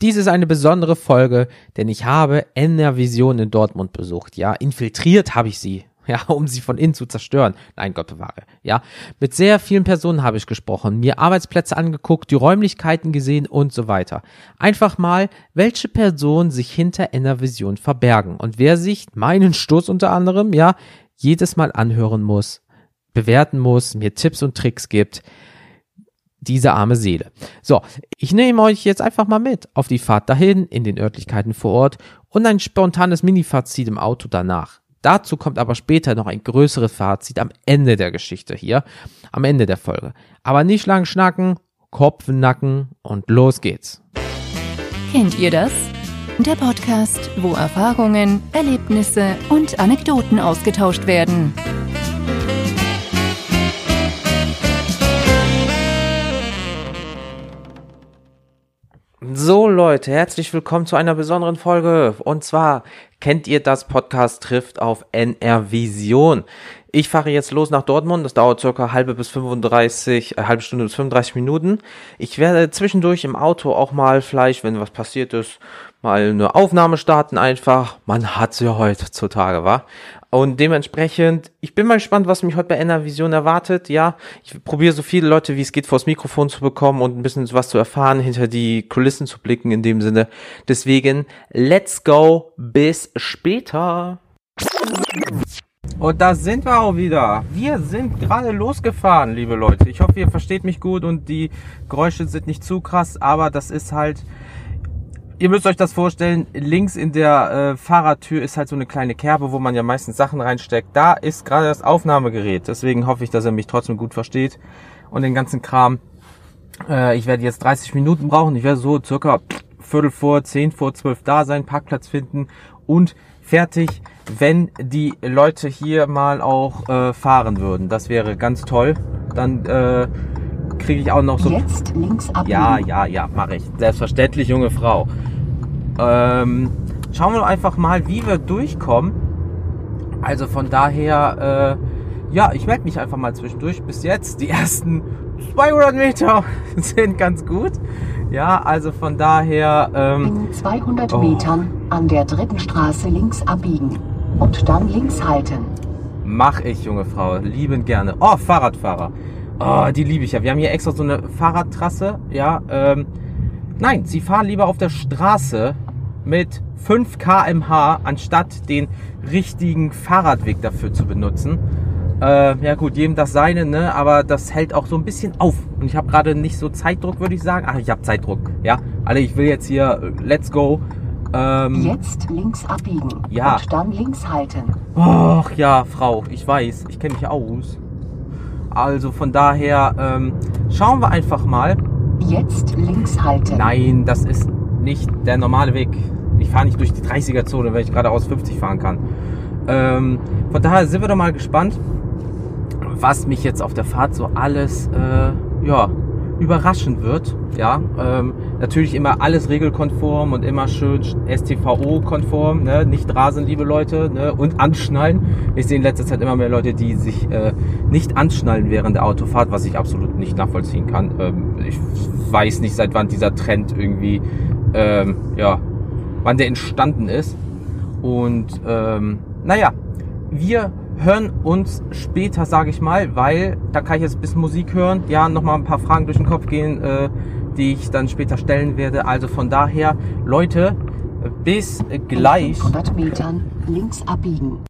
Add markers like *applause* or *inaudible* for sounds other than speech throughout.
Dies ist eine besondere Folge, denn ich habe Enervision in Dortmund besucht. Ja, infiltriert habe ich sie. *laughs* Ja, um sie von innen zu zerstören. Nein, Gott bewahre. Ja, mit sehr vielen Personen habe ich gesprochen, mir Arbeitsplätze angeguckt, die Räumlichkeiten gesehen und so weiter. Einfach mal, welche Personen sich hinter Enervision verbergen und wer sich meinen Stoß unter anderem, ja, jedes Mal anhören muss, bewerten muss, mir Tipps und Tricks gibt diese arme Seele. So, ich nehme euch jetzt einfach mal mit auf die Fahrt dahin, in den Örtlichkeiten vor Ort und ein spontanes Mini-Fazit im Auto danach. Dazu kommt aber später noch ein größeres Fazit am Ende der Geschichte hier, am Ende der Folge. Aber nicht lang schnacken, Kopf Nacken und los geht's. Kennt ihr das? Der Podcast, wo Erfahrungen, Erlebnisse und Anekdoten ausgetauscht werden. So Leute, herzlich willkommen zu einer besonderen Folge. Und zwar kennt ihr das Podcast trifft auf NR Vision. Ich fahre jetzt los nach Dortmund. Das dauert circa halbe bis 35, äh, halbe Stunde bis 35 Minuten. Ich werde zwischendurch im Auto auch mal vielleicht, wenn was passiert ist, mal eine Aufnahme starten einfach. Man hat sie ja heutzutage, wa? Und dementsprechend, ich bin mal gespannt, was mich heute bei NR Vision erwartet. Ja, ich probiere so viele Leute, wie es geht, vors Mikrofon zu bekommen und ein bisschen was zu erfahren, hinter die Kulissen zu blicken in dem Sinne. Deswegen, let's go, bis später. Und da sind wir auch wieder. Wir sind gerade losgefahren, liebe Leute. Ich hoffe, ihr versteht mich gut und die Geräusche sind nicht zu krass, aber das ist halt Ihr müsst euch das vorstellen, links in der äh, Fahrradtür ist halt so eine kleine Kerbe, wo man ja meistens Sachen reinsteckt. Da ist gerade das Aufnahmegerät. Deswegen hoffe ich, dass er mich trotzdem gut versteht und den ganzen Kram. Äh, ich werde jetzt 30 Minuten brauchen. Ich werde so circa Viertel vor, zehn vor zwölf da sein, Parkplatz finden und fertig, wenn die Leute hier mal auch äh, fahren würden. Das wäre ganz toll. Dann äh, kriege ich auch noch so. Jetzt links ab. Ja, ja, ja, mache ich. Selbstverständlich, junge Frau. Ähm, schauen wir einfach mal, wie wir durchkommen. Also von daher, äh, ja, ich melde mich einfach mal zwischendurch. Bis jetzt, die ersten 200 Meter *laughs* sind ganz gut. Ja, also von daher. Ähm, In 200 oh. Metern an der dritten Straße links abbiegen und dann links halten. Mach ich, junge Frau, liebend gerne. Oh, Fahrradfahrer. Oh, die liebe ich ja. Wir haben hier extra so eine Fahrradtrasse. Ja, ähm, nein, sie fahren lieber auf der Straße mit 5 kmh, anstatt den richtigen Fahrradweg dafür zu benutzen. Äh, ja gut, jedem das seine, ne? Aber das hält auch so ein bisschen auf. Und ich habe gerade nicht so Zeitdruck, würde ich sagen. Ach, ich habe Zeitdruck. Ja, alle, ich will jetzt hier, äh, let's go. Ähm, jetzt links abbiegen. Ja. Und dann links halten. Och ja, Frau, ich weiß, ich kenne mich aus. Also von daher ähm, schauen wir einfach mal. Jetzt links halten. Nein, das ist nicht der normale Weg. Ich fahre nicht durch die 30er-Zone, wenn ich geradeaus 50 fahren kann. Ähm, von daher sind wir doch mal gespannt, was mich jetzt auf der Fahrt so alles äh, ja, überraschen wird. Ja, ähm, natürlich immer alles regelkonform und immer schön STVO-konform, ne? nicht rasen, liebe Leute, ne? und anschnallen. Ich sehe in letzter Zeit immer mehr Leute, die sich äh, nicht anschnallen während der Autofahrt, was ich absolut nicht nachvollziehen kann. Ähm, ich weiß nicht, seit wann dieser Trend irgendwie, ähm, ja, wann der entstanden ist. Und ähm, naja, wir hören uns später, sage ich mal, weil da kann ich jetzt ein bisschen Musik hören, ja, nochmal ein paar Fragen durch den Kopf gehen, äh, die ich dann später stellen werde. Also von daher, Leute, bis gleich. 100 Metern links abbiegen.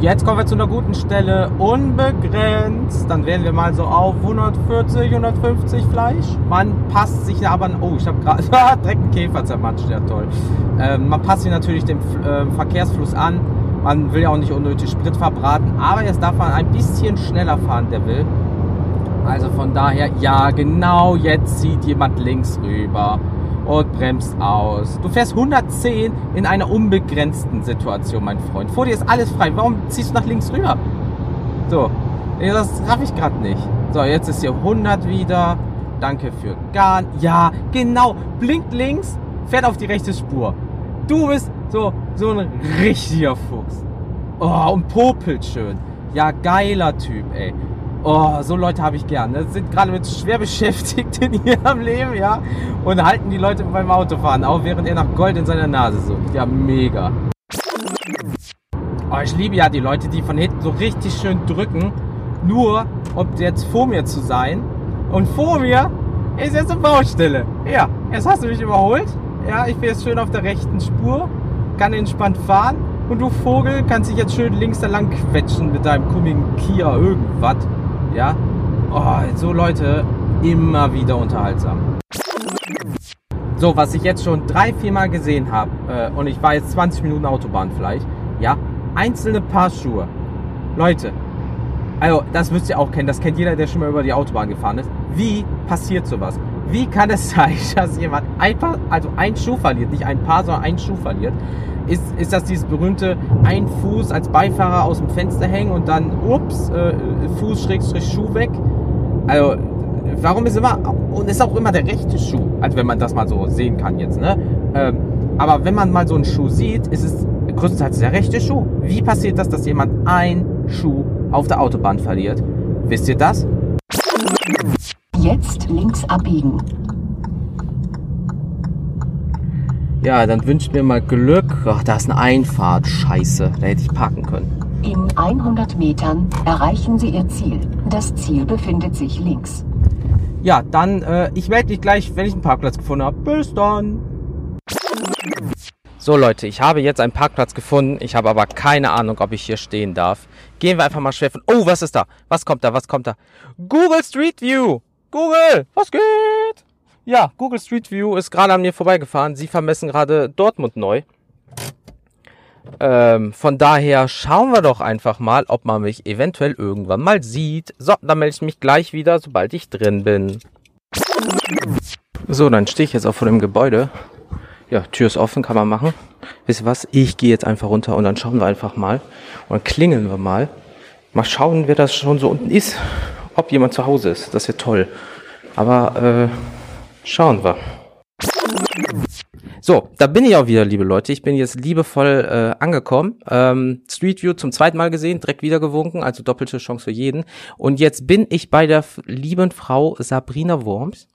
Jetzt kommen wir zu einer guten Stelle, unbegrenzt. Dann wären wir mal so auf 140, 150 Fleisch. Man passt sich aber, oh, ich habe gerade *laughs* direkt einen Käfer zermatscht, ja toll. Ähm, man passt sich natürlich dem äh, Verkehrsfluss an man will ja auch nicht unnötig Sprit verbraten, aber jetzt darf man ein bisschen schneller fahren, der will. Also von daher, ja, genau jetzt zieht jemand links rüber und bremst aus. Du fährst 110 in einer unbegrenzten Situation, mein Freund. Vor dir ist alles frei. Warum ziehst du nach links rüber? So, das raff ich gerade nicht. So, jetzt ist hier 100 wieder. Danke für gar. Ja, genau. Blinkt links, fährt auf die rechte Spur. Du bist so, so ein richtiger Fuchs. Oh, und popelt schön. Ja, geiler Typ, ey. Oh, so Leute habe ich gern. Das sind gerade mit schwer Beschäftigten in ihrem Leben, ja. Und halten die Leute beim Autofahren auf, während er nach Gold in seiner Nase sucht. Ja, mega. Oh, ich liebe ja die Leute, die von hinten so richtig schön drücken. Nur, um jetzt vor mir zu sein. Und vor mir ist jetzt eine Baustelle. Ja, jetzt hast du mich überholt. Ja, ich bin jetzt schön auf der rechten Spur. Kann entspannt fahren. Und du Vogel kannst dich jetzt schön links da lang quetschen mit deinem kummigen Kia irgendwas. Ja? Oh, so Leute, immer wieder unterhaltsam. So, was ich jetzt schon drei, vier Mal gesehen habe, äh, und ich war jetzt 20 Minuten Autobahn vielleicht, ja, einzelne Paar Schuhe. Leute, also das müsst ihr auch kennen, das kennt jeder, der schon mal über die Autobahn gefahren ist. Wie passiert sowas? Wie kann es *laughs* sein, dass jemand ein Paar, also ein Schuh verliert, nicht ein Paar, sondern ein Schuh verliert? Ist, ist das dieses berühmte ein Fuß als Beifahrer aus dem Fenster hängen und dann, ups, äh, Fuß Schrägstrich Schuh weg? Also, warum ist immer, und ist auch immer der rechte Schuh, also wenn man das mal so sehen kann jetzt, ne? Ähm, aber wenn man mal so einen Schuh sieht, ist es größtenteils der rechte Schuh. Wie passiert das, dass jemand ein Schuh auf der Autobahn verliert? Wisst ihr das? Jetzt links abbiegen. Ja, dann wünscht mir mal Glück. Ach, da ist eine Einfahrt. Scheiße, da hätte ich parken können. In 100 Metern erreichen Sie Ihr Ziel. Das Ziel befindet sich links. Ja, dann, äh, ich melde mich gleich, wenn ich einen Parkplatz gefunden habe. Bis dann. So Leute, ich habe jetzt einen Parkplatz gefunden. Ich habe aber keine Ahnung, ob ich hier stehen darf. Gehen wir einfach mal schwer von... Oh, was ist da? Was kommt da? Was kommt da? Google Street View. Google, was geht? Ja, Google Street View ist gerade an mir vorbeigefahren. Sie vermessen gerade Dortmund neu. Ähm, von daher schauen wir doch einfach mal, ob man mich eventuell irgendwann mal sieht. So, dann melde ich mich gleich wieder, sobald ich drin bin. So, dann stehe ich jetzt auch vor dem Gebäude. Ja, Tür ist offen, kann man machen. Wisst ihr was? Ich gehe jetzt einfach runter und dann schauen wir einfach mal. Und dann klingeln wir mal. Mal schauen, wer das schon so unten ist. Ob jemand zu Hause ist. Das wäre toll. Aber, äh, schauen wir. So, da bin ich auch wieder, liebe Leute. Ich bin jetzt liebevoll äh, angekommen. Ähm, Street View zum zweiten Mal gesehen, direkt wieder gewunken, also doppelte Chance für jeden. Und jetzt bin ich bei der lieben Frau Sabrina Worms.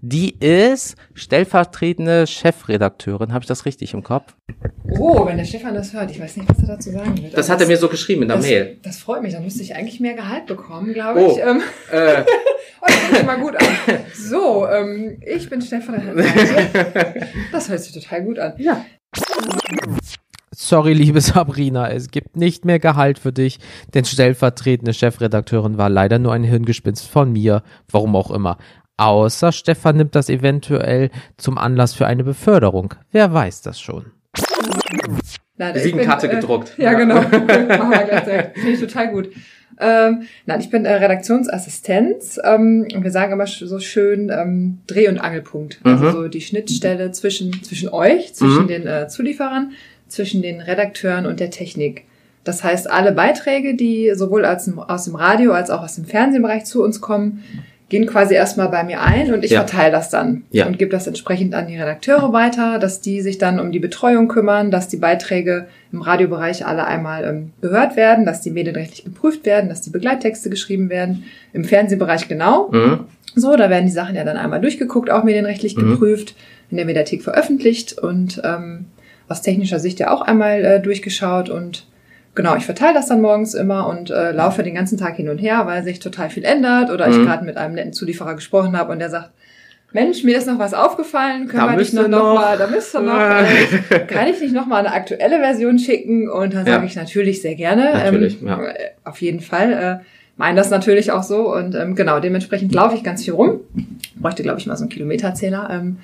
Die ist stellvertretende Chefredakteurin. Habe ich das richtig im Kopf? Oh, wenn der Stefan das hört, ich weiß nicht, was er dazu sagen will. Das hat er mir so geschrieben in der das, Mail. Das freut mich, dann müsste ich eigentlich mehr Gehalt bekommen, glaube Oh, ich. Ähm, äh, *laughs* oh, das hört sich mal gut an. So, ähm, ich bin Stefan. Das hört sich total gut an. Ja. Sorry, liebe Sabrina, es gibt nicht mehr Gehalt für dich, denn stellvertretende Chefredakteurin war leider nur ein Hirngespinst von mir, warum auch immer. Außer Stefan nimmt das eventuell zum Anlass für eine Beförderung. Wer weiß das schon. Nein, ich Visitenkarte bin, äh, gedruckt. Ja, genau. *laughs* *laughs* Machen wir gleich. Finde ich total gut. Ähm, nein, ich bin äh, Redaktionsassistenz ähm, und wir sagen immer so schön ähm, Dreh- und Angelpunkt. Also Mhm. so die Schnittstelle zwischen, zwischen euch, zwischen Mhm. den äh, Zulieferern, zwischen den Redakteuren und der Technik. Das heißt, alle Beiträge, die sowohl als, aus dem Radio als auch aus dem Fernsehbereich zu uns kommen, gehen quasi erstmal bei mir ein und ich Ja. verteile das dann Ja. und gebe das entsprechend an die Redakteure weiter, dass die sich dann um die Betreuung kümmern, dass die Beiträge im Radiobereich alle einmal ähm, gehört werden, dass die medienrechtlich geprüft werden, dass die Begleittexte geschrieben werden. Im Fernsehbereich genau. Mhm. So, da werden die Sachen ja dann einmal durchgeguckt, auch medienrechtlich Mhm. geprüft, in der Mediathek veröffentlicht und ähm, aus technischer Sicht ja auch einmal äh, durchgeschaut und Genau, ich verteile das dann morgens immer und äh, laufe den ganzen Tag hin und her, weil sich total viel ändert oder Mhm. ich gerade mit einem netten Zulieferer gesprochen habe und der sagt, Mensch, mir ist noch was aufgefallen, können Da wir nicht noch, noch mal, da müsste noch, äh, *laughs* kann ich nicht noch mal eine aktuelle Version schicken? Und dann Ja. sage ich natürlich sehr gerne. Natürlich, ähm, ja. äh, Auf jeden Fall. Äh, meine das natürlich auch so und ähm, genau, dementsprechend laufe ich ganz viel rum. Bräuchte, glaube ich, mal so einen Kilometerzähler. Ähm,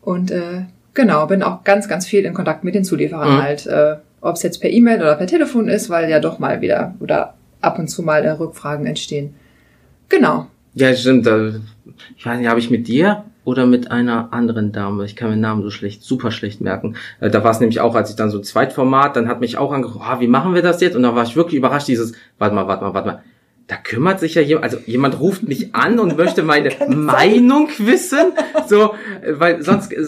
und äh, genau, bin auch ganz, ganz viel in Kontakt mit den Zulieferern Mhm. halt, äh, ob es jetzt per E-Mail oder per Telefon ist, weil ja doch mal wieder oder ab und zu mal äh, Rückfragen entstehen. Genau. Ja, stimmt. Ich weiß nicht, habe ich mit dir oder mit einer anderen Dame, ich kann mir Namen so schlecht, super schlecht merken. Äh, Da war es nämlich auch, als ich dann so ein Zweitformat, dann hat mich auch angerufen, oh, wie machen wir das jetzt? Und da war ich wirklich überrascht, dieses, warte mal, warte mal, warte mal. Da kümmert sich ja jemand, also jemand ruft mich an und *laughs* möchte meine Meinung wissen, so, weil sonst, äh,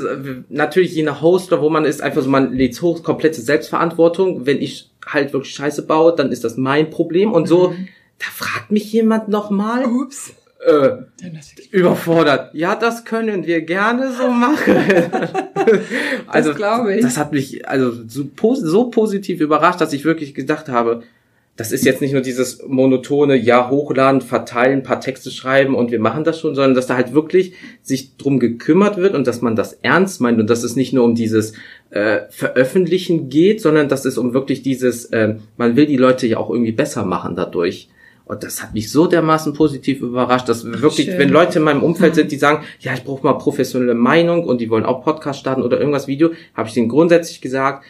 natürlich je nach Host oder wo man ist, einfach so, man lädt hoch, komplette Selbstverantwortung. Wenn ich halt wirklich Scheiße baue, dann ist das mein Problem und so, Mhm. da fragt mich jemand nochmal. Ups. Äh, überfordert. Ja, das können wir gerne so *laughs* machen. also, das glaube ich. Das hat mich also so, so positiv überrascht, dass ich wirklich gedacht habe, das ist jetzt nicht nur dieses monotone, ja, hochladen, verteilen, paar Texte schreiben und wir machen das schon, sondern dass da halt wirklich sich drum gekümmert wird und dass man das ernst meint und dass es nicht nur um dieses äh, Veröffentlichen geht, sondern dass es um wirklich dieses, äh, man will die Leute ja auch irgendwie besser machen dadurch. Und das hat mich so dermaßen positiv überrascht, dass wirklich, Schön. wenn Leute in meinem Umfeld mhm. sind, die sagen, ja, ich brauche mal professionelle Meinung und die wollen auch Podcast starten oder irgendwas Video, habe ich denen grundsätzlich gesagt,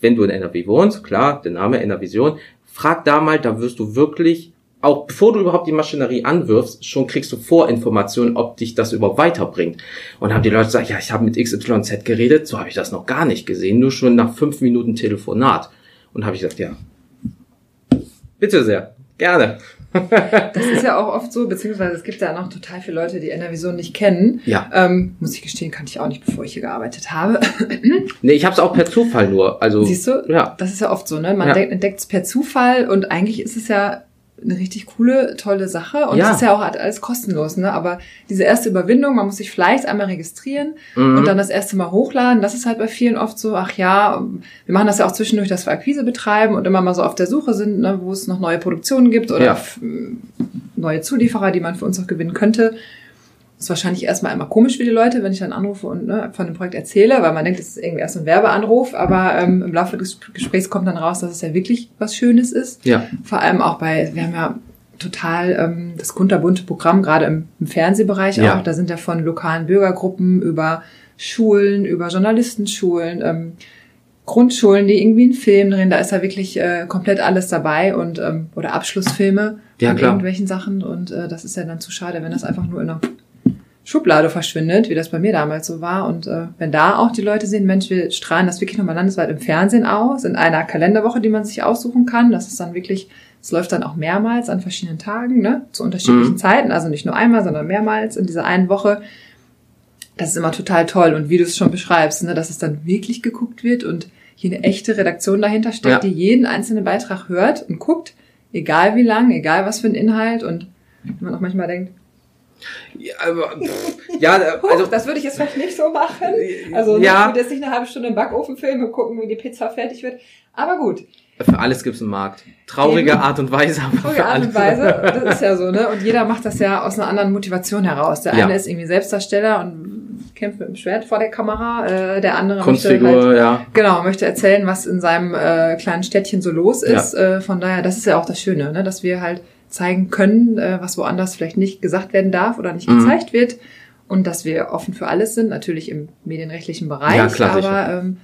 wenn du in NRW wohnst, klar, der Name NRVision, frag da mal, da wirst du wirklich, auch bevor du überhaupt die Maschinerie anwirfst, schon kriegst du Vorinformationen, ob dich das überhaupt weiterbringt. Und haben die Leute gesagt, ja, ich habe mit XYZ geredet, so habe ich das noch gar nicht gesehen, nur schon nach fünf Minuten Telefonat. Und habe ich gesagt, ja, bitte sehr, Gerne. das ist ja auch oft so, beziehungsweise es gibt ja noch total viele Leute, die Enervision nicht kennen. Ja. Ähm, muss ich gestehen, kannte ich auch nicht, bevor ich hier gearbeitet habe. *clears throat* nee, ich habe es auch per Zufall nur. Also Siehst du? Ja. Das ist ja oft so, ne? Man ja. entdeckt es per Zufall und eigentlich ist es ja eine richtig coole, tolle Sache. Und ja. es ist ja auch alles kostenlos, ne? Aber diese erste Überwindung, man muss sich vielleicht einmal registrieren mhm. und dann das erste Mal hochladen. Das ist halt bei vielen oft so, ach ja, wir machen das ja auch zwischendurch, dass wir Akquise betreiben und immer mal so auf der Suche sind, ne, wo es noch neue Produktionen gibt oder ja. neue Zulieferer, die man für uns auch gewinnen könnte ist wahrscheinlich erstmal einmal komisch für die Leute, wenn ich dann anrufe und ne, von dem Projekt erzähle, weil man denkt, es ist irgendwie erst ein Werbeanruf, aber ähm, im Laufe des Gesprächs kommt dann raus, dass es ja wirklich was Schönes ist. Ja. Vor allem auch bei, wir haben ja total ähm, das kunterbunte Programm, gerade im, im Fernsehbereich ja. auch. Da sind ja von lokalen Bürgergruppen über Schulen, über Journalistenschulen, ähm, Grundschulen, die irgendwie einen Film drehen, da ist ja wirklich äh, komplett alles dabei und ähm, oder Abschlussfilme ja, von klar. irgendwelchen Sachen und äh, das ist ja dann zu schade, wenn das einfach nur in einer Schublade verschwindet, wie das bei mir damals so war. Und äh, wenn da auch die Leute sehen, Mensch, wir strahlen das wirklich nochmal landesweit im Fernsehen aus, in einer Kalenderwoche, die man sich aussuchen kann. Das ist dann wirklich, es läuft dann auch mehrmals an verschiedenen Tagen, ne, zu unterschiedlichen mhm. Zeiten, also nicht nur einmal, sondern mehrmals in dieser einen Woche. Das ist immer total toll. Und wie du es schon beschreibst, ne, dass es dann wirklich geguckt wird und hier eine echte Redaktion dahinter steckt, ja. die jeden einzelnen Beitrag hört und guckt, egal wie lang, egal was für ein Inhalt und man auch manchmal denkt, ja, aber, ja, *laughs* also das würde ich jetzt vielleicht nicht so machen. Also ja. ich würde jetzt nicht eine halbe Stunde im Backofen filmen und gucken, wie die Pizza fertig wird. Aber gut. Für alles gibt es einen Markt. Traurige Eben. Art und Weise, aber Traurige Art und Weise, das ist ja so, ne? Und jeder macht das ja aus einer anderen Motivation heraus. Der eine ja. ist irgendwie Selbstdarsteller und kämpft mit dem Schwert vor der Kamera. Äh, der andere Kunstfigur, möchte halt, ja. genau möchte erzählen, was in seinem äh, kleinen Städtchen so los ist. Ja. Äh, von daher, das ist ja auch das Schöne, ne? dass wir halt zeigen können, äh, was woanders vielleicht nicht gesagt werden darf oder nicht mhm. gezeigt wird. Und dass wir offen für alles sind, natürlich im medienrechtlichen Bereich, ja, klar, aber ähm,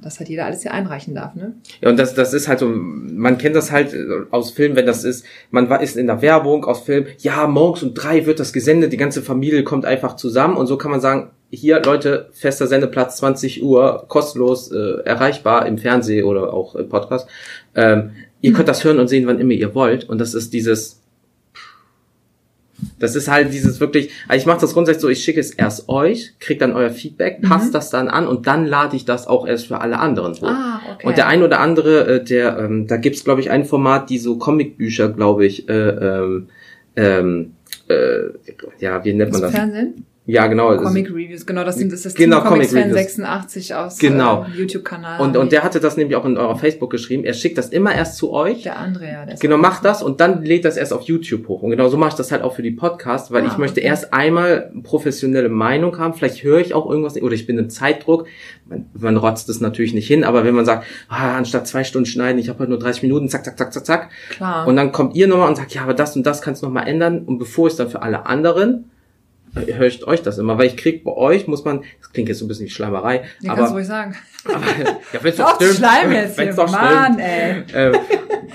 dass halt jeder alles hier einreichen darf. Ne? Ja, und das, das ist halt so, man kennt das halt aus Filmen, wenn das ist, man ist in der Werbung aus Film, ja, morgens um drei wird das gesendet, die ganze Familie kommt einfach zusammen und so kann man sagen, hier, Leute, fester Sendeplatz, 20 Uhr, kostenlos äh, erreichbar im Fernsehen oder auch im Podcast. Ähm, Ihr könnt das hören und sehen, wann immer ihr wollt. Und das ist dieses, das ist halt dieses wirklich, also ich mache das grundsätzlich so, ich schicke es erst euch, kriegt dann euer Feedback, mhm. passt mhm. das dann an und dann lade ich das auch erst für alle anderen hoch. Ah, okay. Und der ein oder andere, äh, der, ähm, da gibt's glaube ich ein Format, die so Comicbücher, glaube ich, äh, ähm, ähm, äh, ja, wie nennt man das? Fernsehen? Ja, genau. Comic Reviews, genau, das sind das, das genau, Team Comics Fan 86 aus genau. äh, YouTube-Kanal. Und, und der hatte das nämlich auch in eurer Facebook geschrieben. Er schickt das immer erst zu euch. Der andere, ja. Der genau, macht das und dann lädt das erst auf YouTube hoch. Und genau so mache ich das halt auch für die Podcasts, weil ah, ich möchte okay. erst einmal professionelle Meinung haben. Vielleicht höre ich auch irgendwas oder ich bin im Zeitdruck. Man, man rotzt es natürlich nicht hin, aber wenn man sagt, ah, anstatt zwei Stunden schneiden, ich habe halt nur 30 Minuten, zack, zack, zack, zack, zack. Klar. Und dann kommt ihr nochmal und sagt, ja, aber das und das kannst du nochmal ändern. Und bevor ich dann für alle anderen höre ich euch das immer, weil ich krieg bei euch, muss man, das klingt jetzt so ein bisschen wie Schleimerei, ja, aber... Kannst du ruhig sagen. Aber, ja, wenn's *laughs* doch stimmt. Schleim jetzt wenn's hier, doch Mann, ey. Ähm,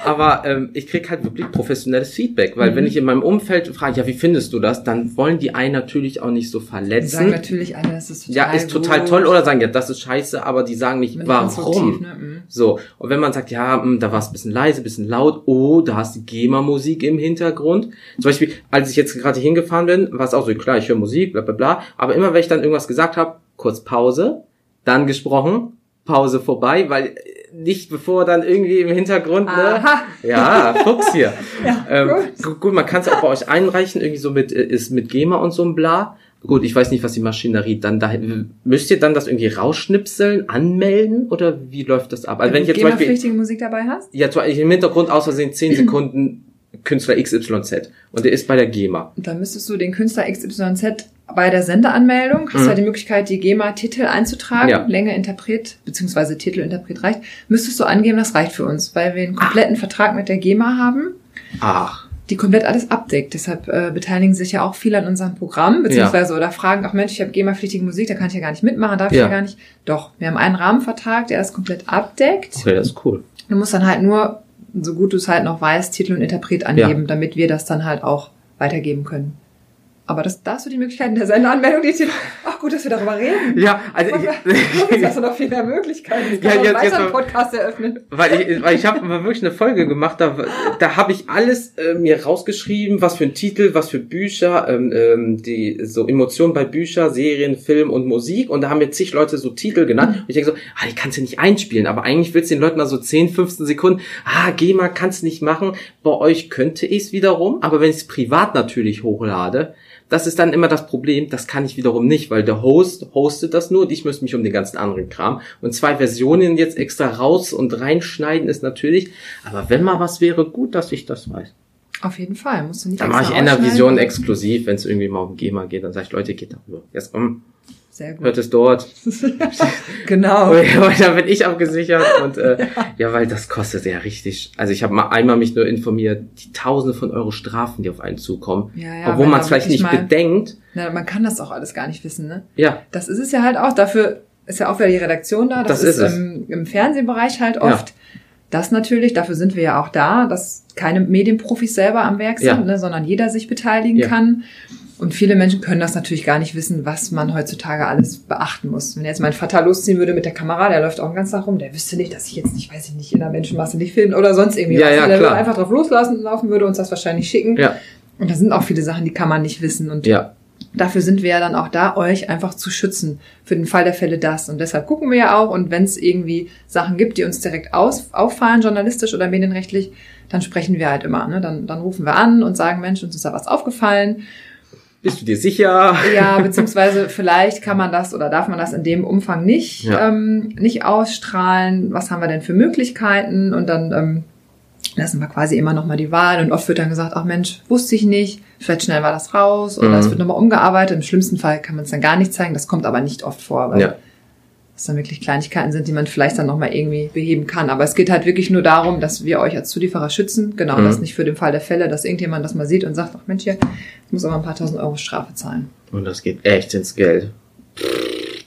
aber ähm, ich krieg halt wirklich professionelles Feedback, weil mhm. wenn ich in meinem Umfeld frage, ja, wie findest du das, dann wollen die einen natürlich auch nicht so verletzen. Die sagen natürlich alle, das ist total Ja, ist total gut. toll oder sagen, ja, das ist scheiße, aber die sagen nicht, warum. Ne? Mhm. So, und wenn man sagt, ja, mh, hm, da war es ein bisschen leise, ein bisschen laut, oh, da hast du GEMA-Musik im Hintergrund. Zum Beispiel, als ich jetzt gerade hingefahren bin, war es auch so, klar, ich höre Musik, bla bla bla, aber immer wenn ich dann irgendwas gesagt habe, kurz Pause, dann gesprochen, Pause vorbei, weil nicht bevor dann irgendwie im Hintergrund, ne? Aha. Ja, Fuchs hier. *laughs* Ja, ähm, gut. gut. man kann es auch bei euch einreichen, irgendwie so mit, äh, ist mit GEMA und so ein Bla. Gut, ich weiß nicht, was die Maschinerie dann dahin, müsst ihr dann das irgendwie rausschnipseln, anmelden oder wie läuft das ab? Also wenn ich jetzt zum Beispiel, Musik dabei hast? ja, im Hintergrund aus Versehen 10 *clears throat* Sekunden Künstler XYZ und der ist bei der GEMA. Und dann müsstest du den Künstler XYZ bei der Sendeanmeldung, hast Mhm. du ja die Möglichkeit, die GEMA-Titel einzutragen, Ja. Länge Interpret, beziehungsweise Titel Interpret reicht, müsstest du angeben, das reicht für uns, weil wir einen kompletten Vertrag mit der GEMA haben, Ach, die komplett alles abdeckt. Deshalb äh, beteiligen sich ja auch viele an unserem Programm, beziehungsweise oder fragen, ach Mensch, ich habe GEMA-pflichtige Musik, da kann ich ja gar nicht mitmachen, darf ich Ja. ja gar nicht. Doch, wir haben einen Rahmenvertrag, der das komplett abdeckt. okay, das ist cool. Du musst dann halt nur, so gut du es halt noch weißt, Titel und Interpret angeben, damit wir das dann halt auch weitergeben können. Aber das, da hast du die Möglichkeit in der Sendeanmeldung, die Titel. Ach gut, dass wir darüber reden. Ja, also Jetzt hast du noch viel mehr Möglichkeiten. Ich Ja, kann ja, jetzt- jetzt, mal- Podcast eröffnen. Weil ich, weil ich habe mal wirklich eine Folge gemacht, da, da habe ich alles äh, mir rausgeschrieben, was für ein Titel, was für Bücher, ähm, ähm, die so Emotionen bei Bücher, Serien, Film und Musik und da haben mir zig Leute so Titel genannt und ich denke so, ah, die kannst du nicht einspielen, aber eigentlich willst du den Leuten mal so 10, 15 Sekunden, ah, GEMA kannst nicht machen, bei euch könnte ich es wiederum, aber wenn ich es privat natürlich hochlade, das ist dann immer das Problem, das kann ich wiederum nicht, weil der Host hostet das nur und ich müsste mich um den ganzen anderen Kram. Und zwei Versionen jetzt extra raus und reinschneiden ist natürlich, aber wenn mal was wäre, gut, dass ich das weiß. Auf jeden Fall, musst du nicht Dann mache ich Enervision exklusiv, wenn es irgendwie mal um GEMA geht, dann sage ich, Leute, geht darüber. Jetzt um, Sehr gut. hört es dort. *laughs* Genau. *laughs* Weil da bin ich abgesichert und äh, *laughs* ja. weil das kostet ja richtig. Also ich habe mal einmal mich nur informiert, die Tausende von Euro Strafen, die auf einen zukommen, Ja, ja, obwohl man es vielleicht nicht mal- bedenkt. Na, man kann das auch alles gar nicht wissen, ne? Ja, Das ist es ja halt auch. Dafür ist ja auch wieder die Redaktion da. Das, Das ist, ist. Im, im Fernsehbereich halt Ja. oft. Das natürlich, dafür sind wir ja auch da, dass keine Medienprofis selber am Werk sind, Ja. ne, sondern jeder sich beteiligen Ja. kann. Und viele Menschen können das natürlich gar nicht wissen, was man heutzutage alles beachten muss. Wenn jetzt mein Vater losziehen würde mit der Kamera, der läuft auch den ganzen Tag rum, der wüsste nicht, dass ich jetzt nicht, weiß ich nicht, in der Menschenmasse nicht filmen oder sonst irgendwie Ja, was. ja, der klar. würde einfach drauf loslassen, laufen würde uns das wahrscheinlich schicken. ja, Und da sind auch viele Sachen, die kann man nicht wissen. Und ja. Dafür sind wir ja dann auch da, euch einfach zu schützen. Für den Fall der Fälle das. Und deshalb gucken wir ja auch. Und wenn es irgendwie Sachen gibt, die uns direkt aus, auffallen, journalistisch oder medienrechtlich, dann sprechen wir halt immer. Ne? Dann, dann rufen wir an und sagen, Mensch, uns ist da was aufgefallen. Bist du dir sicher? Ja, beziehungsweise vielleicht kann man das oder darf man das in dem Umfang nicht, Ja. ähm, nicht ausstrahlen. Was haben wir denn für Möglichkeiten? Und dann ähm, lassen wir quasi immer nochmal die Wahl. Und oft wird dann gesagt, ach Mensch, wusste ich nicht. Vielleicht schnell war das raus oder Mhm. es wird nochmal umgearbeitet. Im schlimmsten Fall kann man es dann gar nicht zeigen. Das kommt aber nicht oft vor, weil Ja. Das dann wirklich Kleinigkeiten sind, die man vielleicht dann nochmal irgendwie beheben kann. Aber es geht halt wirklich nur darum, dass wir euch als Zulieferer schützen. Genau, Mhm. das nicht für den Fall der Fälle, dass irgendjemand das mal sieht und sagt, ach Mensch, hier, ich muss aber ein paar tausend Euro Strafe zahlen. Und das geht echt ins Geld.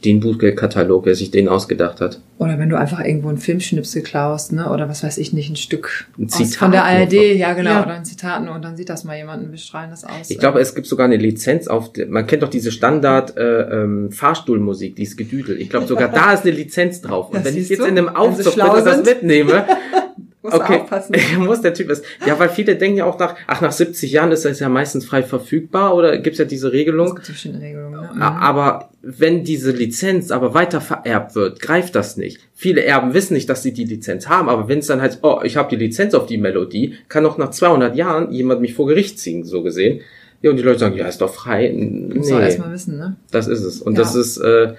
Den Buchgeldkatalog, wer sich den ausgedacht hat. Oder wenn du einfach irgendwo einen Filmschnipsel klaust, ne? Oder was weiß ich nicht, ein Stück Ein Zitat von der ARD, ja genau, Ja. oder ein Zitat nur und dann sieht das mal jemand und wir strahlen das aus. Ich glaube, es gibt sogar eine Lizenz auf, man kennt doch diese Standard äh, ähm, Fahrstuhlmusik, dieses Gedüdel. Ich glaube, sogar da ist eine Lizenz drauf. Und Das wenn ich jetzt du, in einem Aufzug das mitnehme, *laughs* Musst okay, aufpassen. *laughs* muss der Typ ist. Ja, weil viele denken ja auch nach, ach, nach 70 Jahren ist das ja meistens frei verfügbar oder gibt's ja diese Es Regelung. gibt verschiedene Regelungen. Ne? A- Aber wenn diese Lizenz aber weiter vererbt wird, greift das nicht. Viele Erben wissen nicht, dass sie die Lizenz haben, aber wenn es dann halt, oh, ich habe die Lizenz auf die Melodie, kann auch nach 200 Jahren jemand mich vor Gericht ziehen, so gesehen. Ja, und die Leute sagen, ja, ist doch frei. Muss man Nee, erstmal wissen, ne? das ist es. Und Ja. das ist, äh,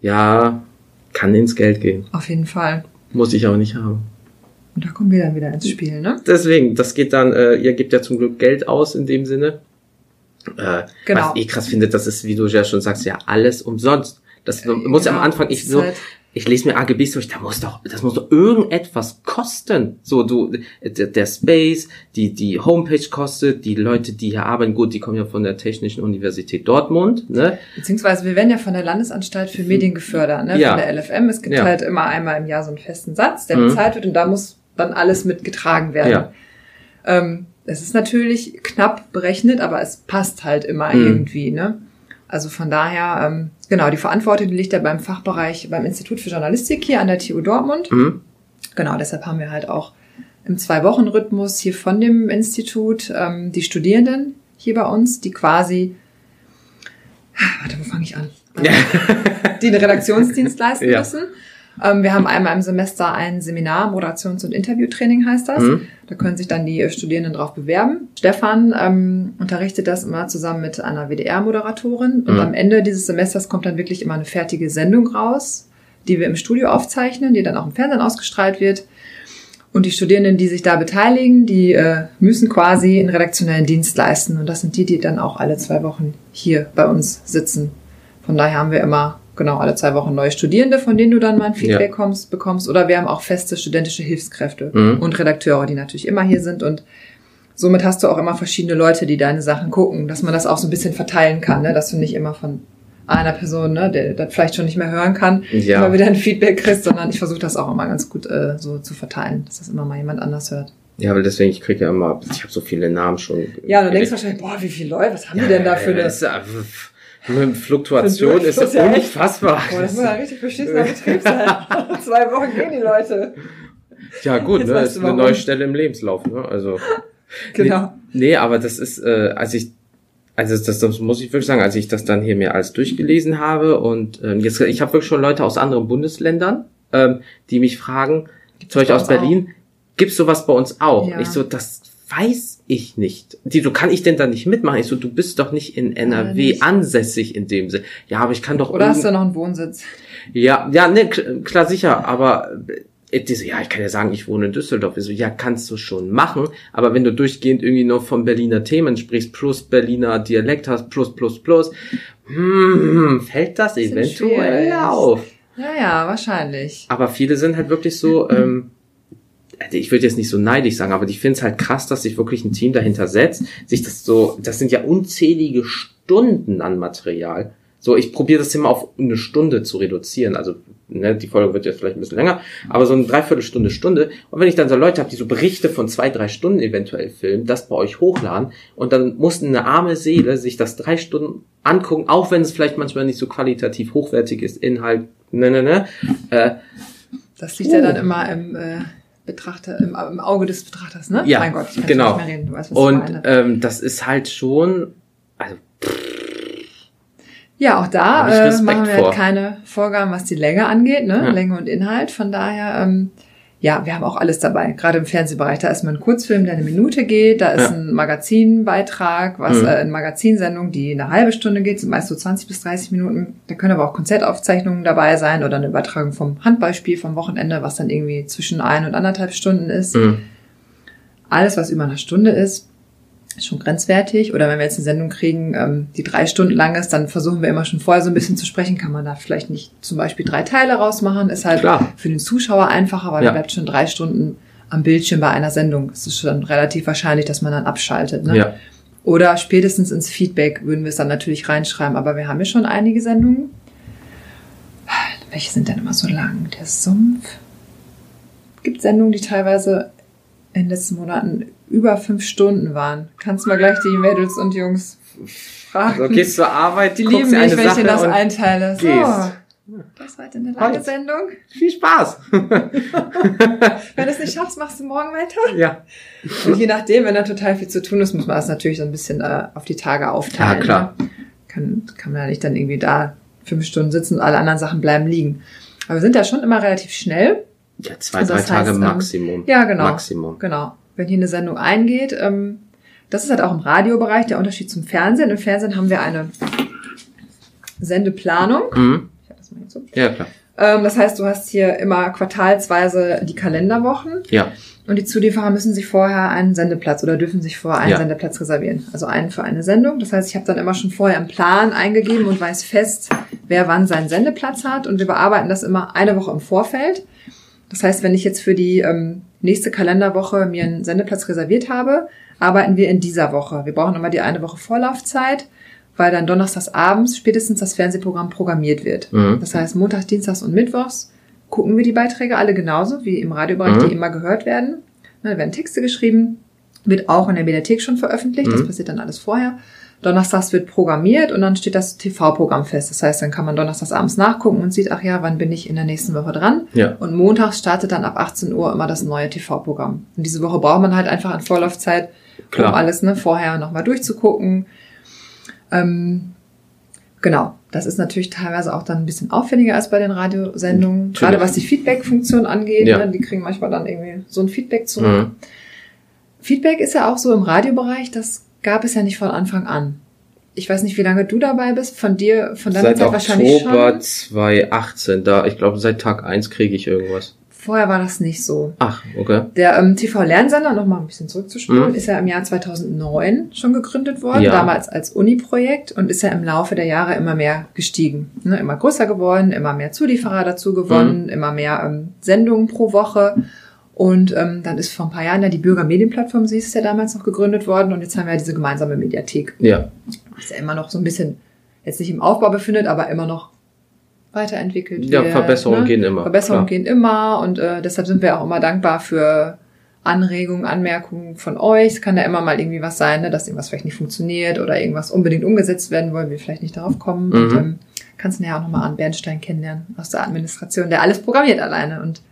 ja, kann ins Geld gehen. Auf jeden Fall. Muss ich aber nicht haben. Und da kommen wir dann wieder ins Spiel, ne? Deswegen, das geht dann, äh, ihr gebt ja zum Glück Geld aus in dem Sinne. Äh, Genau. Was ich krass finde, das ist, wie du ja schon sagst, ja alles umsonst. Das Äh, muss ja am genau. Anfang ich so, halt- ich lese mir AGBs durch, da muss doch, das muss doch irgendetwas kosten. So, du, der, der Space, die, die Homepage kostet, die Leute, die hier arbeiten, gut, die kommen ja von der Technischen Universität Dortmund, ne? Beziehungsweise wir werden ja von der Landesanstalt für Medien gefördert, ne? Ja. Von der LFM. Es gibt Ja. halt immer einmal im Jahr so einen festen Satz, der Mhm. bezahlt wird und da muss dann alles mitgetragen werden. Ja. Ähm, es ist natürlich knapp berechnet, aber es passt halt immer Mhm. irgendwie, ne? Also von daher, ähm, genau, die Verantwortung liegt ja beim Fachbereich, beim Institut für Journalistik hier an der TU Dortmund. Mhm. Genau, deshalb haben wir halt auch im Zwei-Wochen-Rhythmus hier von dem Institut ähm, die Studierenden hier bei uns, die quasi, warte, wo fange ich an? Ja. *laughs* Die einen Redaktionsdienst leisten Ja. müssen. Ähm, wir haben einmal im Semester ein Seminar, Moderations- und Interviewtraining heißt das. Mhm. Da können sich dann die äh, Studierenden drauf bewerben. Stefan ähm, unterrichtet das immer zusammen mit einer WDR-Moderatorin. Und Mhm. am Ende dieses Semesters kommt dann wirklich immer eine fertige Sendung raus, die wir im Studio aufzeichnen, die dann auch im Fernsehen ausgestrahlt wird. Und die Studierenden, die sich da beteiligen, die äh, müssen quasi einen redaktionellen Dienst leisten. Und das sind die, die dann auch alle zwei Wochen hier bei uns sitzen. Von daher haben wir immer genau alle zwei Wochen neue Studierende, von denen du dann mal ein Feedback Ja. kommst, bekommst. Oder wir haben auch feste studentische Hilfskräfte Mhm. und Redakteure, die natürlich immer hier sind. Und somit hast du auch immer verschiedene Leute, die deine Sachen gucken, dass man das auch so ein bisschen verteilen kann, ne? dass du nicht immer von einer Person, ne, der das vielleicht schon nicht mehr hören kann, Ja. immer wieder ein Feedback kriegst, sondern ich versuche das auch immer ganz gut äh, so zu verteilen, dass das immer mal jemand anders hört. Ja, weil deswegen, ich kriege ja immer, ich habe so viele Namen schon. Ja, du denkst wahrscheinlich, boah, wie viele Leute, was haben die denn da für eine... Fluktuation ist ja, unfassbar. Boah, das muss *laughs* ein richtig beschissener Betrieb sein. *laughs* Zwei Wochen gehen die Leute. Ja, gut, Jetzt ne, ist eine neue Stelle im Lebenslauf, ne? Also. *laughs* Genau. Nee, nee aber das ist, äh, als ich, also das, das muss ich wirklich sagen, als ich das dann hier mir alles durchgelesen habe und ähm, jetzt, ich habe wirklich schon Leute aus anderen Bundesländern, ähm, die mich fragen, zum Beispiel bei aus Berlin, gibt's sowas bei uns auch? Ja. Ich so, das weiß ich nicht. Die, so kann ich denn da nicht mitmachen? Ich so, du bist doch nicht in NRW nicht. ansässig in dem Sinne. Ja, aber ich kann doch Oder hast du noch einen Wohnsitz? ja, ja, ne, kl- klar, sicher, aber äh, die so, ja, ich kann ja sagen, ich wohne in Düsseldorf. Ich so, ja, kannst du schon machen, aber wenn du durchgehend irgendwie noch von Berliner Themen sprichst, plus Berliner Dialekt hast, plus, plus, plus, hm, fällt das eventuell schwierig. auf. Ja, ja, wahrscheinlich. Aber viele sind halt wirklich so, ähm, also ich würde jetzt nicht so neidisch sagen, aber ich finde es halt krass, dass sich wirklich ein Team dahinter setzt, sich das so, das sind ja unzählige Stunden an Material. So, ich probiere das immer auf eine Stunde zu reduzieren. Also, ne, die Folge wird jetzt vielleicht ein bisschen länger, aber so eine Dreiviertelstunde, Stunde. Und wenn ich dann so Leute habe, die so Berichte von zwei, drei Stunden eventuell filmen, das bei euch hochladen und dann muss eine arme Seele sich das drei Stunden angucken, auch wenn es vielleicht manchmal nicht so qualitativ hochwertig ist, Inhalt, ne, ne, ne, äh, Das liegt ja Uh. dann immer im äh, Betrachter, im, im Auge des Betrachters, ne? Ja, Mein Gott, ich kann genau. nicht mehr reden. Du weißt, was Und ich meine. ähm, das ist halt schon, also Ja, auch da äh, machen wir halt keine Vorgaben, was die Länge angeht, ne? Ja. Länge und Inhalt. Von daher, ähm, ja, wir haben auch alles dabei. Gerade im Fernsehbereich, da ist mal ein Kurzfilm, der eine Minute geht, da ist Ja. ein Magazinbeitrag, was Mhm. äh, eine Magazinsendung, die eine halbe Stunde geht, sind meist so 20 bis 30 Minuten. Da können aber auch Konzertaufzeichnungen dabei sein oder eine Übertragung vom Handballspiel vom Wochenende, was dann irgendwie zwischen ein und anderthalb Stunden ist. mh, alles, was über eine Stunde ist, ist schon grenzwertig. Oder wenn wir jetzt eine Sendung kriegen, ähm, die drei Stunden lang ist, dann versuchen wir immer schon vorher so ein bisschen zu sprechen. Kann man da vielleicht nicht zum Beispiel drei Teile rausmachen? Ist halt Klar. für den Zuschauer einfacher, weil Ja. er bleibt schon drei Stunden am Bildschirm bei einer Sendung. Es ist schon relativ wahrscheinlich, dass man dann abschaltet. Ne? ja. Oder spätestens ins Feedback würden wir es dann natürlich reinschreiben. Aber wir haben ja schon einige Sendungen. Welche sind denn immer so lang? Der Sumpf. Gibt Sendungen, die teilweise in den letzten Monaten über fünf Stunden waren. Kannst du mal gleich die Mädels und Jungs fragen. So gehst zur Arbeit, die lieben dir mich, wenn ich denen das einteile. So, gehst. das war jetzt eine lange Halt. Sendung. Viel Spaß. *laughs* Wenn du es nicht schaffst, machst du morgen weiter. ja. Und je nachdem, wenn da total viel zu tun ist, muss man das natürlich so ein bisschen äh, auf die Tage aufteilen. Ja, klar. Ne? Kann, kann man ja nicht dann irgendwie da fünf Stunden sitzen und alle anderen Sachen bleiben liegen. Aber wir sind da schon immer relativ schnell. Ja, zwei, Also drei Tage heißt, ähm, Maximum. Ja, genau. Maximum. Genau. Wenn hier eine Sendung eingeht, ähm, das ist halt auch im Radiobereich der Unterschied zum Fernsehen. Im Fernsehen haben wir eine Sendeplanung. Mhm. Ich das mal so. Ja, klar. Ähm, das heißt, du hast hier immer quartalsweise die Kalenderwochen Ja. und die Zulieferer müssen sich vorher einen Sendeplatz oder dürfen sich vorher einen Ja. Sendeplatz reservieren. Also einen für eine Sendung. Das heißt, ich habe dann immer schon vorher einen Plan eingegeben und weiß fest, wer wann seinen Sendeplatz hat. Und wir bearbeiten das immer eine Woche im Vorfeld. Das heißt, wenn ich jetzt für die ähm, nächste Kalenderwoche mir einen Sendeplatz reserviert habe, arbeiten wir in dieser Woche. Wir brauchen immer die eine Woche Vorlaufzeit, weil dann donnerstags abends spätestens das Fernsehprogramm programmiert wird. Mhm. Das heißt, montags, dienstags und mittwochs gucken wir die Beiträge alle genauso wie im Radiobereich, Mhm. die immer gehört werden. Ne, Da werden Texte geschrieben, wird auch in der Mediathek schon veröffentlicht, das Mhm. passiert dann alles vorher. Donnerstags wird programmiert und dann steht das TV-Programm fest. Das heißt, dann kann man donnerstags abends nachgucken und sieht, ach ja, wann bin ich in der nächsten Woche dran? Ja. Und montags startet dann ab 18 Uhr immer das neue TV-Programm. Und diese Woche braucht man halt einfach an Vorlaufzeit, Klar. um alles ne, vorher nochmal durchzugucken. Ähm, Genau, das ist natürlich teilweise auch dann ein bisschen aufwendiger als bei den Radiosendungen, Natürlich. gerade was die Feedback-Funktion angeht. Ja. Ne? Die kriegen manchmal dann irgendwie so ein Feedback zurück. Mhm. Feedback ist ja auch so im Radiobereich, das gab es ja nicht von Anfang an. Ich weiß nicht, wie lange du dabei bist, von dir, von deiner Seit Zeit wahrscheinlich Oktober schon. 2018, da, ich glaube, seit Tag 1 kriege ich irgendwas. Vorher war das nicht so. Ach, okay. Der ähm, TV-Lernsender, nochmal ein bisschen zurückzuspulen, Mhm. ist ja im Jahr 2009 schon gegründet worden, Ja. damals als Uni-Projekt und ist ja im Laufe der Jahre immer mehr gestiegen. Ne, immer größer geworden, immer mehr Zulieferer dazu gewonnen, Mhm. immer mehr ähm, Sendungen pro Woche. Und ähm, dann ist vor ein paar Jahren ja die Bürgermedienplattform, sie ist ja damals noch gegründet worden und jetzt haben wir ja diese gemeinsame Mediathek, Ja, was ja immer noch so ein bisschen jetzt nicht im Aufbau befindet, aber immer noch weiterentwickelt ja wird. Verbesserungen ne? gehen immer. Verbesserungen klar. gehen immer und äh, deshalb sind wir auch immer dankbar für Anregungen, Anmerkungen von euch. Es kann ja immer mal irgendwie was sein, ne, dass irgendwas vielleicht nicht funktioniert oder irgendwas unbedingt umgesetzt werden wollen, wir vielleicht nicht darauf kommen. Und Mhm. ähm, kannst du ja auch nochmal an Bernstein kennenlernen aus der Administration, der alles programmiert alleine und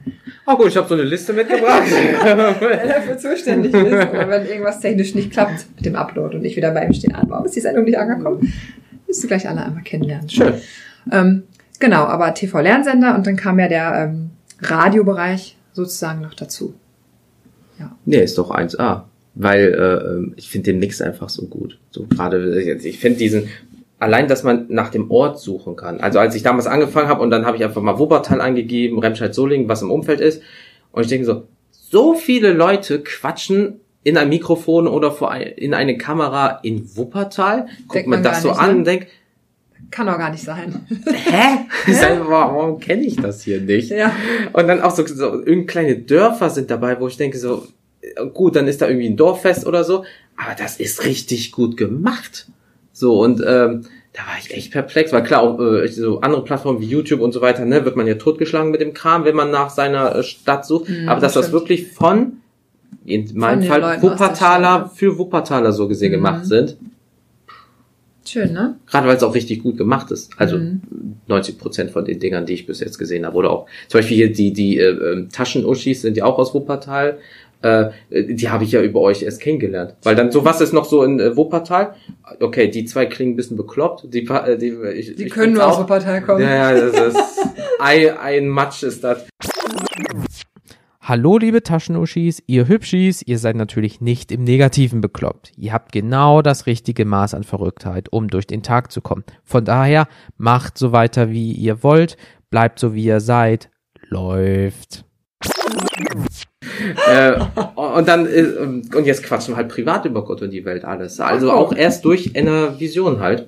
Oh gut, ich habe so eine Liste mitgebracht. der dafür zuständig ist. Oder wenn irgendwas technisch nicht klappt mit dem Upload und ich wieder bei ihm stehe, an, warum ist die Sendung nicht angekommen? Wirst du gleich alle einmal kennenlernen. Schön. Ähm, genau, aber TV-Lernsender und dann kam ja der ähm, Radiobereich sozusagen noch dazu. Nee, ist doch 1A. Weil äh, ähm, ich finde den Mix einfach so gut. So gerade, ich finde diesen, allein, dass man nach dem Ort suchen kann. Also als ich damals angefangen habe und dann habe ich einfach mal Wuppertal angegeben, Remscheid-Solingen, was im Umfeld ist. Und ich denke so, so viele Leute quatschen in ein Mikrofon oder vor ein, in eine Kamera in Wuppertal. Guckt man man das so an ne? und denkt, Kann doch gar nicht sein. *laughs* hä? *laughs* Warum warum kenne ich das hier nicht? ja. Und dann auch so, so irgendeine kleine Dörfer sind dabei, wo ich denke so, äh, gut, dann ist da irgendwie ein Dorffest oder so, aber das ist richtig gut gemacht. So, und ähm, da war ich echt perplex, weil klar, auch, äh, so andere Plattformen wie YouTube und so weiter, ne, wird man ja totgeschlagen mit dem Kram, wenn man nach seiner äh, Stadt sucht. Mhm, aber dass das wirklich von, in meinem Fall, Leuten Wuppertaler für Wuppertaler so gesehen Mhm. gemacht sind. Schön, ne? Gerade weil es auch richtig gut gemacht ist. Also Mhm. 90 Prozent von den Dingern, die ich bis jetzt gesehen habe. Oder auch zum Beispiel hier die, die äh, ähm, Taschenuschis sind ja auch aus Wuppertal. Äh, die habe ich ja über euch erst kennengelernt. Weil dann so was ist noch so in äh, Wuppertal. Okay, die zwei klingen ein bisschen bekloppt. Die, äh, die, ich, Die ich können nur aus auch. Wuppertal kommen. Ja, ja, das ist *laughs* ein, ein Matsch ist das. Hallo liebe Taschenuschis, ihr Hübschis, ihr seid natürlich nicht im Negativen bekloppt. Ihr habt genau das richtige Maß an Verrücktheit, um durch den Tag zu kommen. Von daher macht so weiter, wie ihr wollt, bleibt so, wie ihr seid, läuft. Äh, und dann äh, und jetzt quatschen wir halt privat über Gott und die Welt alles. Also auch erst durch eine Vision halt.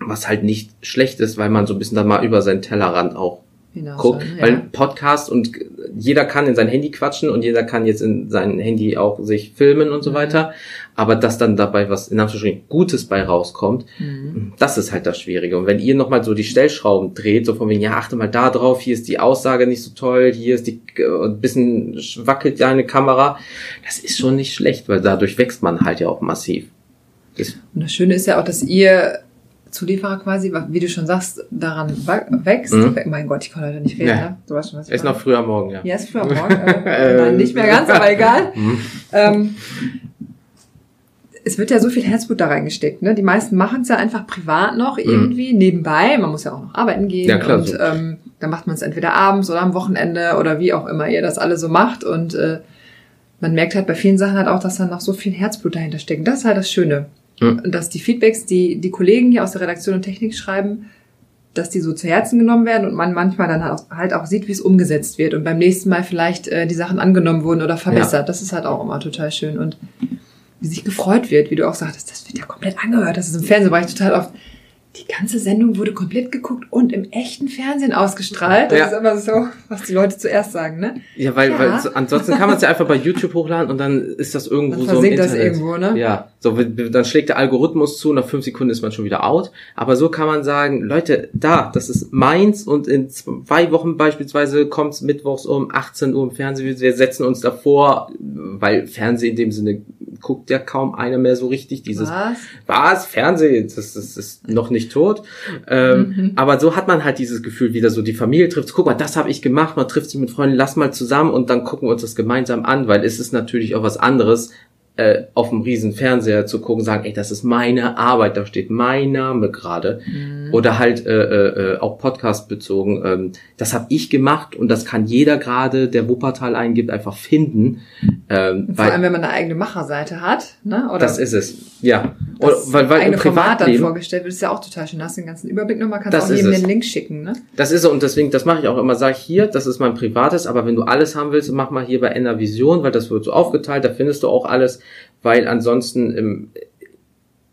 Was halt nicht schlecht ist, weil man so ein bisschen dann mal über seinen Tellerrand auch Hinaus guckt. schon, Weil ja. Podcast und jeder kann in sein Handy quatschen und jeder kann jetzt in sein Handy auch sich filmen und so Mhm. weiter. Aber dass dann dabei was in Anführungsstrichen Gutes bei rauskommt, Mhm. das ist halt das Schwierige. Und wenn ihr nochmal so die Stellschrauben dreht, so von wegen, ja, achte mal da drauf, hier ist die Aussage nicht so toll, hier ist die, äh, ein bisschen wackelt deine Kamera, das ist schon nicht schlecht, weil dadurch wächst man halt ja auch massiv. Und das Schöne ist ja auch, dass ihr Zulieferer quasi, wie du schon sagst, daran wächst. Mhm. Mein Gott, ich kann heute nicht reden, Ja. ne? Du weißt schon, was ich ist noch früher morgen, ja. Ja, ist früher morgen. *laughs* Äh, nein, nicht mehr ganz, aber egal. *laughs* Mhm. Ähm, es wird ja so viel Herzblut da reingesteckt. Ne? Die meisten machen es ja einfach privat noch irgendwie nebenbei. Man muss ja auch noch arbeiten gehen. Mhm. Ja, klar, und so. ähm, dann macht man es entweder abends oder am Wochenende oder wie auch immer ihr das alle so macht. Und äh, man merkt halt bei vielen Sachen halt auch, dass da noch so viel Herzblut dahinter steckt. Das ist halt das Schöne. Mhm. Und dass die Feedbacks, die die Kollegen hier aus der Redaktion und Technik schreiben, dass die so zu Herzen genommen werden und man manchmal dann halt auch, sieht, wie es umgesetzt wird und beim nächsten Mal vielleicht äh, die Sachen angenommen wurden oder verbessert. Das ist halt auch immer total schön und wie sich gefreut wird, wie du auch sagtest, das wird ja komplett angehört. Das ist im Fernsehbereich total oft. Die ganze Sendung wurde komplett geguckt und im echten Fernsehen ausgestrahlt. Das Ja. ist immer so, was die Leute zuerst sagen, ne? Ja, weil, Ja. weil so, ansonsten kann man es ja einfach bei YouTube hochladen und dann ist das irgendwo Dann so im versinkt das Internet. irgendwo, ne? Ja, so dann schlägt der Algorithmus zu, nach fünf Sekunden ist man schon wieder out. Aber so kann man sagen, Leute, da, das ist meins und in zwei Wochen beispielsweise kommt's mittwochs um 18 Uhr im Fernsehen. Wir setzen uns davor, weil Fernsehen in dem Sinne guckt ja kaum einer mehr so richtig. Dieses Was? was? Fernsehen, das, das ist noch nicht tot. Ähm, Mhm. Aber so hat man halt dieses Gefühl, wieder so die Familie trifft. Guck mal, das habe ich gemacht. Man trifft sich mit Freunden, lass mal zusammen und dann gucken wir uns das gemeinsam an, weil es ist natürlich auch was anderes, äh, auf dem riesen Fernseher zu gucken, sagen, ey, das ist meine Arbeit, da steht mein Name gerade. Oder halt äh, äh, auch Podcast bezogen. Ähm, das habe ich gemacht und das kann jeder gerade, der Wuppertal eingibt, einfach finden. Ähm, Vor weil allem, wenn man eine eigene Macherseite hat, ne? Oder das ist es. Ja. Oder, weil, weil im eigene Format dann vorgestellt wird, ist ja auch total schön. Hast den ganzen Überblick nochmal, kannst Das auch jedem es. den Link schicken, ne? Das ist so und deswegen, das mache ich auch immer, sage ich hier, das ist mein privates, aber wenn du alles haben willst, mach mal hier bei Enner Vision, weil das wird so aufgeteilt, da findest du auch alles, weil ansonsten im,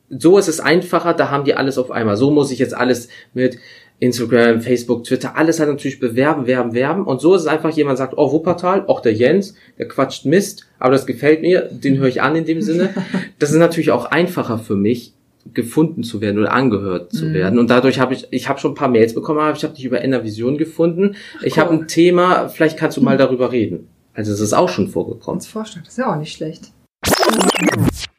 so ist es einfacher, da haben die alles auf einmal. So muss ich jetzt alles mit Instagram, Facebook, Twitter, alles halt natürlich bewerben, werben, werben. Und so ist es einfach, jemand sagt, oh, Wuppertal, auch der Jens, der quatscht Mist, aber das gefällt mir, den höre ich an in dem Sinne. *laughs* Das ist natürlich auch einfacher für mich, gefunden zu werden oder angehört zu werden. Und dadurch habe ich, ich habe schon ein paar Mails bekommen, aber ich habe dich über Enner Vision gefunden. Ich habe ein Thema, vielleicht kannst du mal darüber reden. Also es ist auch schon vorgekommen. Vorstellen, das ist ja auch nicht schlecht.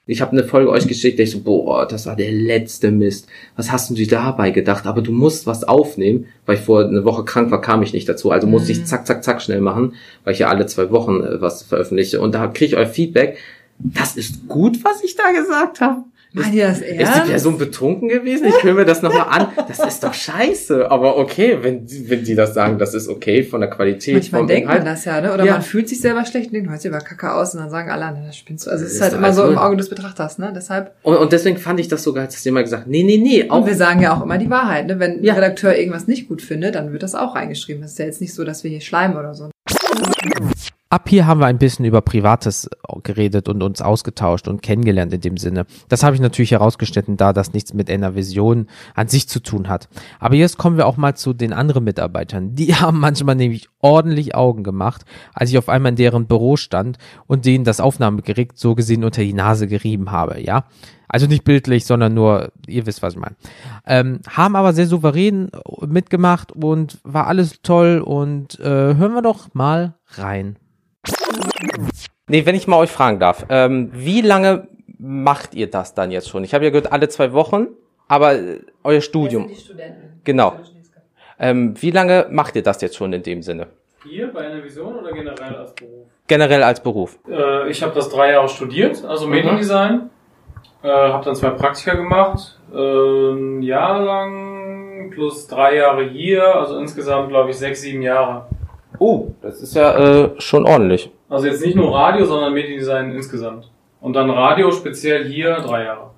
Ich habe eine Folge euch geschickt, da ich so, boah, das war der letzte Mist. Was hast du dir dabei gedacht? Aber du musst was aufnehmen, weil ich vor eine Woche krank war, kam ich nicht dazu. Also musste ich zack, zack, zack schnell machen, weil ich ja alle zwei Wochen äh, was veröffentliche. Und da kriege ich euer Feedback. Das ist gut, was ich da gesagt habe. Ihr das Ist die ernst? Person betrunken gewesen? Ich höre mir das nochmal an. Das ist doch scheiße. Aber okay, wenn, wenn die das sagen, das ist okay von der Qualität. Manchmal denkt man Inhalt. das ja, ne? Oder Ja. man fühlt sich selber schlecht und denkt, hört sich über Kacke aus und dann sagen alle anderen, das spinnst du. Also es ist Ist halt immer so im null. Auge des Betrachters, ne? Deshalb. Und, und deswegen fand ich das sogar, als jemand gesagt, nee, nee, nee, auch Und wir sagen ja auch immer die Wahrheit, ne? Wenn Ja. ein Redakteur irgendwas nicht gut findet, dann wird das auch reingeschrieben. Das ist ja jetzt nicht so, dass wir hier schleimen oder so. Ab hier haben wir ein bisschen über Privates geredet und uns ausgetauscht und kennengelernt in dem Sinne. Das habe ich natürlich herausgeschnitten, da das nichts mit einer Vision an sich zu tun hat. Aber jetzt kommen wir auch mal zu den anderen Mitarbeitern. Die *laughs* haben manchmal nämlich ordentlich Augen gemacht, als ich auf einmal in deren Büro stand und denen das Aufnahmegerät so gesehen unter die Nase gerieben habe, ja. Also nicht bildlich, sondern nur, ihr wisst, was ich meine. Ähm, haben aber sehr souverän mitgemacht und war alles toll und äh, hören wir doch mal rein. Nee, wenn ich mal euch fragen darf, ähm, wie lange macht ihr das dann jetzt schon? Ich habe ja gehört, alle zwei Wochen, aber äh, euer Studium. Studenten. Genau. Ähm, wie lange macht ihr das jetzt schon in dem Sinne? Hier bei einer Vision oder generell als Beruf? Generell als Beruf. Äh, ich habe das drei Jahre studiert, also Mediendesign. Äh, habe dann zwei Praktika gemacht, äh, ein Jahr lang plus drei Jahre hier, also insgesamt glaube ich sechs, sieben Jahre. Oh, das ist ja äh, schon ordentlich. Also jetzt nicht nur Radio, sondern Mediendesign insgesamt. Und dann Radio speziell hier drei Jahre.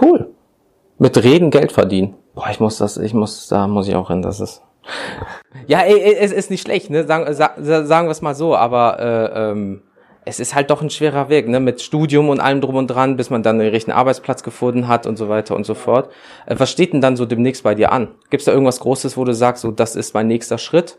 Cool. Mit Reden Geld verdienen. Boah, ich muss das, ich muss, da muss ich auch hin, das ist. *laughs* Ja, ey, es ist nicht schlecht, ne? Sagen, sa, sa- sagen wir es mal so, aber äh, ähm, es ist halt doch ein schwerer Weg, ne? Mit Studium und allem drum und dran, bis man dann den richtigen Arbeitsplatz gefunden hat und so weiter und so fort. Äh, was steht denn dann so demnächst bei dir an? Gibt's da irgendwas Großes, wo du sagst, so das ist mein nächster Schritt?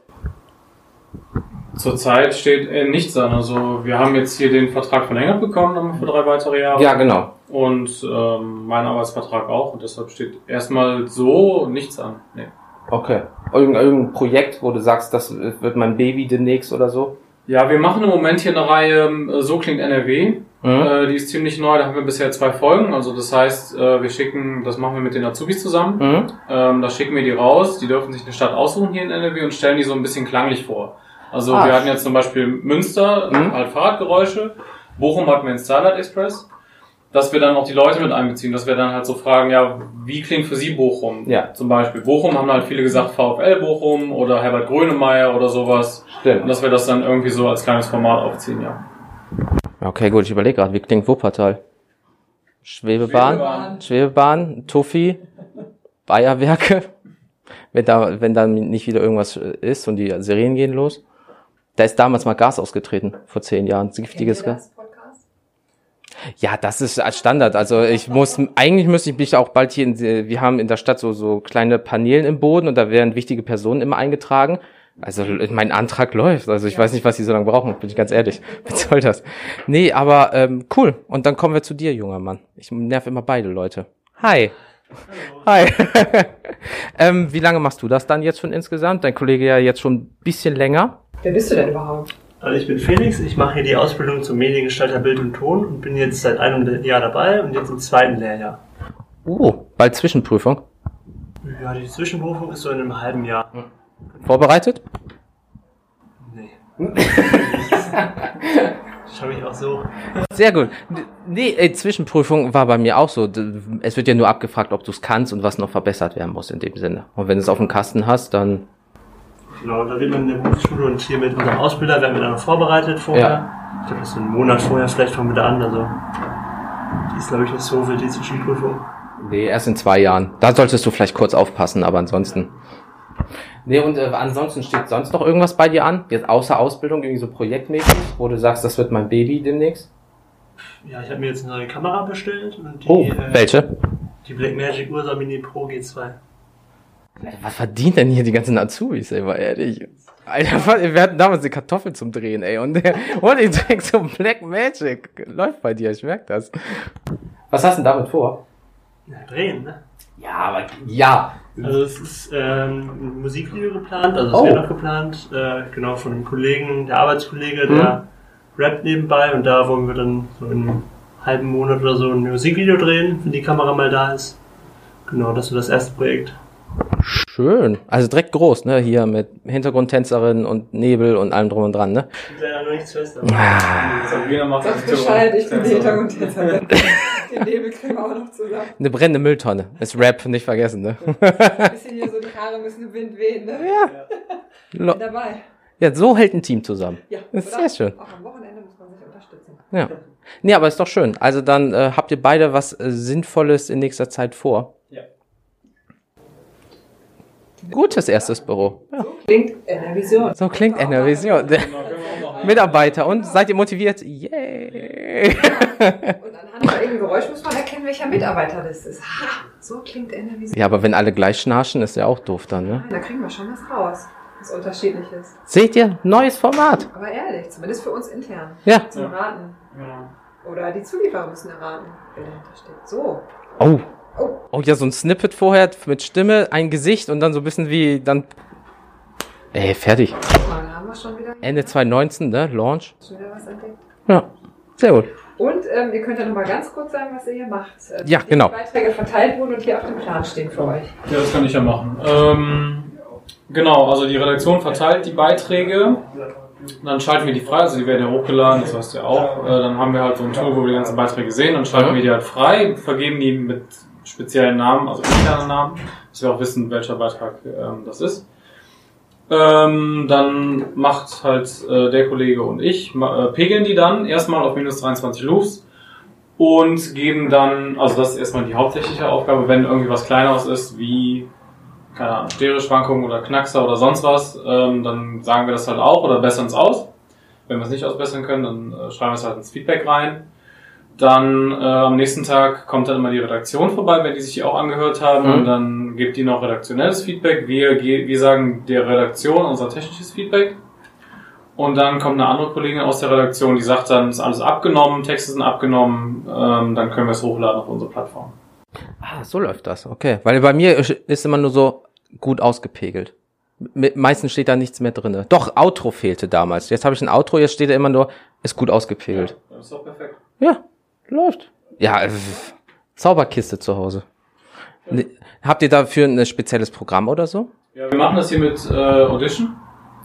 Zurzeit steht äh, nichts an. Also wir haben jetzt hier den Vertrag verlängert bekommen nochmal für drei weitere Jahre. Ja, genau. Und ähm, mein Arbeitsvertrag auch. Und deshalb steht erstmal so nichts an. Nee. Okay. Irgend, irgendein Projekt, wo du sagst, das wird mein Baby demnächst oder so? Ja, wir machen im Moment hier eine Reihe ähm, So klingt NRW. Mhm. Äh, die ist ziemlich neu, da haben wir bisher zwei Folgen. Also das heißt, äh, wir schicken, das machen wir mit den Azubis zusammen. Mhm. Ähm, da schicken wir die raus, die dürfen sich eine Stadt aussuchen hier in NRW und stellen die so ein bisschen klanglich vor. Also Ah. wir hatten jetzt zum Beispiel Münster, Mhm. halt Fahrradgeräusche. Bochum hatten wir den Starlight Express. Dass wir dann auch die Leute mit einbeziehen, dass wir dann halt so fragen, ja, wie klingt für Sie Bochum? Ja. Zum Beispiel. Bochum haben halt viele gesagt VfL Bochum oder Herbert Grönemeyer oder sowas. Und Stimmt. dass wir das dann irgendwie so als kleines Format aufziehen, ja. Okay, gut, ich überlege gerade, wie klingt Wuppertal? Schwebebahn? Schwebebahn. Schwebebahn, Tuffi, Bayerwerke. Wenn da, wenn dann nicht wieder irgendwas ist und die Serien gehen los. Da ist damals mal Gas ausgetreten, vor zehn Jahren. Giftiges Gas. Ja, das ist als Standard. Also ich muss, eigentlich müsste ich mich auch bald hier in, wir haben in der Stadt so, so kleine Paneelen im Boden und da werden wichtige Personen immer eingetragen. Also mein Antrag läuft. Also ich weiß nicht, was die so lange brauchen, bin ich ganz ehrlich. *laughs* Was soll das? Nee, aber ähm, cool. Und dann kommen wir zu dir, junger Mann. Ich nerv immer beide Leute. Hi. Hi. *laughs* ähm, wie lange machst du das dann jetzt schon insgesamt? Dein Kollege ja jetzt schon ein bisschen länger. Wer bist du denn überhaupt? Also ich bin Felix, ich mache hier die Ausbildung zum Mediengestalter Bild und Ton und bin jetzt seit einem Jahr dabei und jetzt im zweiten Lehrjahr. Oh, bald Zwischenprüfung. Ja, die Zwischenberufung ist so in einem halben Jahr. Vorbereitet? Nee. *laughs* *laughs* Ich habe mich auch so. Sehr gut. Nee, ey, Zwischenprüfung war bei mir auch so. Es wird ja nur abgefragt, ob du es kannst und was noch verbessert werden muss in dem Sinne. Und wenn du es auf dem Kasten hast, dann Genau, da wird man in der Berufsschule und hier mit unserem Ausbilder werden wir dann noch vorbereitet vorher. Ich glaube, das ist einen Monat vorher, vielleicht fangen wir da an. Also, die ist, glaube ich, nicht so wild, die Zwischenprüfung. Nee, erst in zwei Jahren. Da solltest du vielleicht kurz aufpassen, aber ansonsten. Nee, und äh, ansonsten steht sonst noch irgendwas bei dir an? Jetzt außer Ausbildung, irgendwie so projektmäßig, wo du sagst, das wird mein Baby demnächst? Ja, ich habe mir jetzt eine neue Kamera bestellt und die, Oh, äh, welche? die Blackmagic Ursa Mini Pro G2. Was verdient denn hier die ganzen Azubis, ey, mal ehrlich? Alter, wir hatten damals eine Kartoffel zum Drehen, ey, und *laughs* und ich denk so Black Magic. Läuft bei dir, ich merk das. Was hast du denn damit vor? Ja, drehen, ne? Ja, aber, ja. Also es ist ähm, ein Musikvideo geplant, also es Oh. wäre noch geplant, äh, genau von einem Kollegen, der Arbeitskollege, der rappt nebenbei und da wollen wir dann so in einem halben Monat oder so ein Musikvideo drehen, wenn die Kamera mal da ist. Genau, das ist so das erste Projekt. Schön. Also direkt groß, ne, hier mit Hintergrundtänzerin und Nebel und allem drum und dran, ne? Ich leider noch nichts fest, aber Ah, Sabrina macht Sag Bescheid, ich bin die Hintergrundtänzerin. *laughs* Den Nebel kriegen wir auch noch zusammen. eine brennende Mülltonne. Ist Rap, nicht vergessen, ne? Ein bisschen hier so, die Haare müssen im Wind wehen, ne? Lo- Bin dabei. Ja, so hält ein Team zusammen. Ja, Das ist sehr schön. Auch am Wochenende muss man sich unterstützen. Ja. Nee, aber ist doch schön. Also dann äh, habt ihr beide was äh, Sinnvolles in nächster Zeit vor. Ja. Gutes erstes Büro. Ja, Klingt in der Vision. so klingt Enervision. *laughs* Mitarbeiter und seid ihr motiviert? Yay! Und *laughs* von irgendeinem Geräusch muss man erkennen, welcher Mitarbeiter das ist. Ha, so klingt in der Vision. Ja, aber wenn alle gleich schnarchen, ist ja auch doof dann, ne? Da kriegen wir schon was raus. Was unterschiedliches. Seht ihr? Neues Format. Aber ehrlich, zumindest für uns intern. Ja. Zum Raten. Genau. Oder die Zulieferer müssen erraten, wer dahinter steht. So. Oh. Oh. Oh ja, so ein Snippet vorher mit Stimme, ein Gesicht und dann so ein bisschen wie dann. Ey, fertig. Mal haben wir schon wieder, Ende 2019, ne? Launch. schon wieder was entdeckt. Ja. Sehr gut. Und ähm, ihr könnt ja noch mal ganz kurz sagen, was ihr hier macht. Äh, Ja, wie genau. Die Beiträge verteilt wurden und hier auf dem Plan stehen für euch. Ja, das kann ich ja machen. Ähm, genau, also die Redaktion verteilt die Beiträge. Dann schalten wir die frei, also die werden ja hochgeladen, das weißt du ja auch. Äh, dann haben wir halt so ein Tool, wo wir die ganzen Beiträge sehen, dann schalten Mhm. wir die halt frei, vergeben die mit speziellen Namen, also internen Namen, dass wir auch wissen, welcher Beitrag ähm, das ist. Ähm, dann macht halt äh, der Kollege und ich, äh, pegeln die dann erstmal auf minus 23 Loops und geben dann, also das ist erstmal die hauptsächliche Aufgabe, wenn irgendwie was Kleineres ist, wie, keine Ahnung, Stereoschwankungen oder Knackser oder sonst was, ähm, dann sagen wir das halt auch oder bessern es aus. Wenn wir es nicht ausbessern können, dann äh, schreiben wir es halt ins Feedback rein. Dann äh, am nächsten Tag kommt dann immer die Redaktion vorbei, wenn die sich die auch angehört haben. Mhm. Und dann gibt die noch redaktionelles Feedback. Wir, wir sagen der Redaktion unser technisches Feedback. Und dann kommt eine andere Kollegin aus der Redaktion, die sagt dann, ist alles abgenommen, Texte sind abgenommen, ähm, dann können wir es hochladen auf unsere Plattform. Ah, so läuft das. Okay. Weil bei mir ist immer nur so gut ausgepegelt. Meistens steht da nichts mehr drinne. Doch, Outro fehlte damals. Jetzt habe ich ein Outro, jetzt steht da immer nur, ist gut ausgepegelt. Das ist doch perfekt. Ja, läuft. Ja, äh, Zauberkiste zu Hause. Ne, habt ihr dafür ein spezielles Programm oder so? Ja, wir machen das hier mit äh, Audition.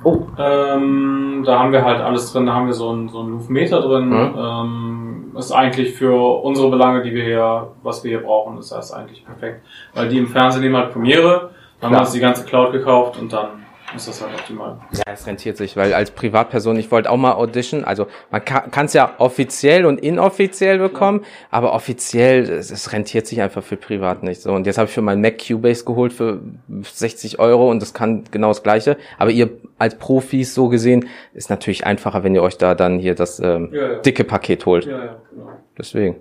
Oh. Ähm, da haben wir halt alles drin, da haben wir so ein, so ein Louvmeter drin. Mhm. Ähm, ist eigentlich für unsere Belange, die wir hier, was wir hier brauchen, ist das eigentlich perfekt. Weil die im Fernsehen nehmen halt Premiere, dann haben wir uns die ganze Cloud gekauft und dann ist das halt optimal. Ja, es rentiert sich, weil als Privatperson, ich wollte auch mal Audition, also man kann es ja offiziell und inoffiziell bekommen, aber offiziell, es, es rentiert sich einfach für privat nicht so. Und jetzt habe ich für meinen Mac Cubase geholt für 60 Euro und das kann genau das gleiche. Aber ihr als Profis so gesehen, ist natürlich einfacher, wenn ihr euch da dann hier das ähm, Ja, ja. dicke Paket holt. Ja, ja, genau. Deswegen.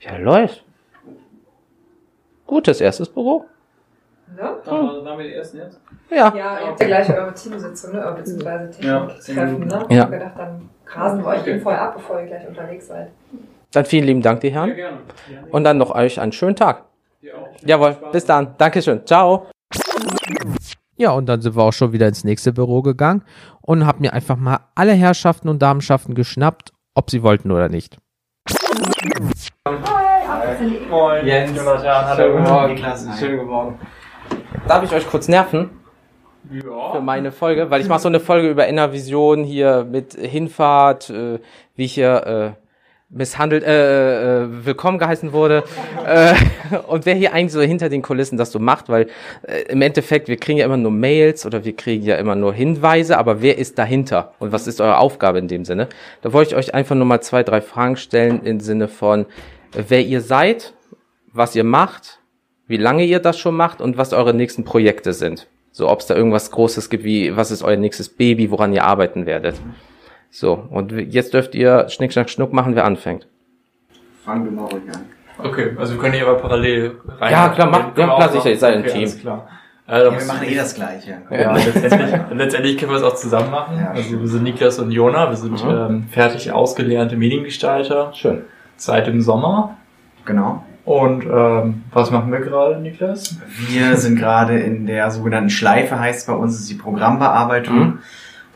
Ja, läuft. Gutes erstes Büro. Ne? Dann waren wir die ersten jetzt? Ja. Ja, ihr habt ja gleich eure Teamsitzung, ne? beziehungsweise Ja. Techniktreffen. Ne? Ja. Ich hab gedacht, dann grasen wir euch eben vorher ab, bevor ihr gleich unterwegs seid. Dann vielen lieben Dank, die Ja, Herren. gerne. Und dann noch euch einen schönen Tag. Dir auch. Jawohl, bis dann. Dankeschön. Ciao. Ja, und dann sind wir auch schon wieder ins nächste Büro gegangen und hab mir einfach mal alle Herrschaften und Damenschaften geschnappt, ob sie wollten oder nicht. Jens, Jonathan, schönen guten Morgen. Hi. Schönen guten Morgen. Darf ich euch kurz nerven? Ja. für meine Folge, weil ich mache so eine Folge über Innervision hier mit Hinfahrt, äh, wie ich hier äh, misshandelt, äh, äh, willkommen geheißen wurde *laughs* äh, und wer hier eigentlich so hinter den Kulissen das so macht, weil äh, im Endeffekt, wir kriegen ja immer nur Mails oder wir kriegen ja immer nur Hinweise, aber wer ist dahinter und was ist eure Aufgabe in dem Sinne? Da wollte ich euch einfach nur mal zwei, drei Fragen stellen im Sinne von, äh, wer ihr seid, was ihr macht, wie lange ihr das schon macht und was eure nächsten Projekte sind. So, ob es da irgendwas Großes gibt, wie was ist euer nächstes Baby, woran ihr arbeiten werdet. So, und jetzt dürft ihr Schnick, Schnack, Schnuck machen, wer anfängt. Fang du mal ruhig an. Okay, also wir können hier aber parallel rein. Ja, klar, macht- Können ja, wir klar, sicher, ihr seid ein okay, Team. Alles klar. Da Ja, wir machen eh das Gleiche. *laughs* Ja, letztendlich, *laughs* letztendlich können wir es auch zusammen machen. Ja, also wir sind Niklas und Jona, wir sind Mhm. ähm, fertig ausgelernte Mediengestalter Schön. seit dem Sommer. Genau. Und ähm, was machen wir gerade, Niklas? Wir sind gerade in der sogenannten Schleife, heißt bei uns, ist die Programmbearbeitung. Mhm.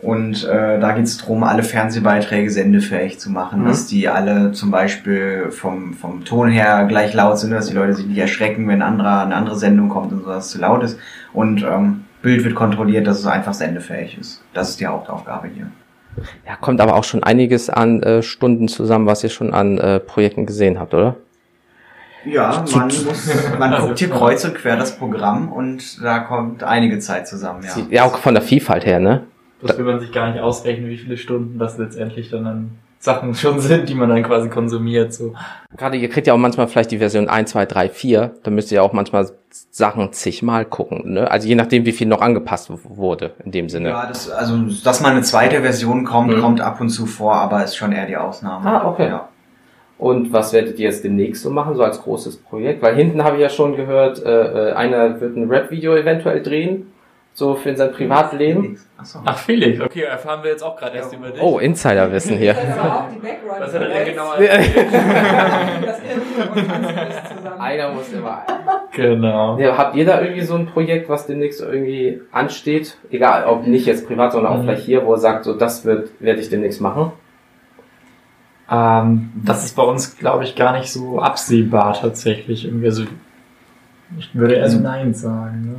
Und äh, da geht es darum, alle Fernsehbeiträge sendefähig zu machen, Mhm. dass die alle zum Beispiel vom, vom Ton her gleich laut sind, dass die Leute sich nicht erschrecken, wenn ein anderer, eine andere Sendung kommt und so, dass es zu laut ist. Und ähm, Bild wird kontrolliert, dass es einfach sendefähig ist. Das ist die Hauptaufgabe hier. Ja, kommt aber auch schon einiges an äh, Stunden zusammen, was ihr schon an äh, Projekten gesehen habt, oder? Ja, man muss, *laughs* man guckt hier kreuz und quer das Programm und da kommt einige Zeit zusammen, ja. Ja, auch von der Vielfalt her, ne? Das will man sich gar nicht ausrechnen, wie viele Stunden das letztendlich dann an Sachen *laughs* schon sind, die man dann quasi konsumiert. So. Gerade ihr kriegt ja auch manchmal vielleicht die Version 1, 2, 3, 4, da müsst ihr auch manchmal Sachen zigmal gucken, ne? Also je nachdem, wie viel noch angepasst wurde, in dem Sinne. Ja, das, also, dass mal eine zweite Version kommt, Mhm. kommt ab und zu vor, aber ist schon eher die Ausnahme. Ah, okay. Ja. Und was werdet ihr jetzt demnächst so machen, so als großes Projekt? Weil hinten habe ich ja schon gehört, äh, äh, einer wird ein Rap-Video eventuell drehen, so für sein Privatleben. Achso. Ach, Felix, okay, erfahren wir jetzt auch gerade erst über dich. Oh, Insiderwissen hier. *laughs* Das ist aber auch die Background. Was hat er denn genau. *laughs* Einer muss immer. Genau. Ja, habt ihr da irgendwie so ein Projekt, was demnächst irgendwie ansteht? Egal, ob nicht jetzt privat, sondern auch Mhm. vielleicht hier, wo ihr sagt, so das wird, werde ich demnächst machen. Ähm, das ist bei uns, glaube ich, gar nicht so absehbar tatsächlich. Irgendwie, also, ich würde eher so Nein sagen. Ne?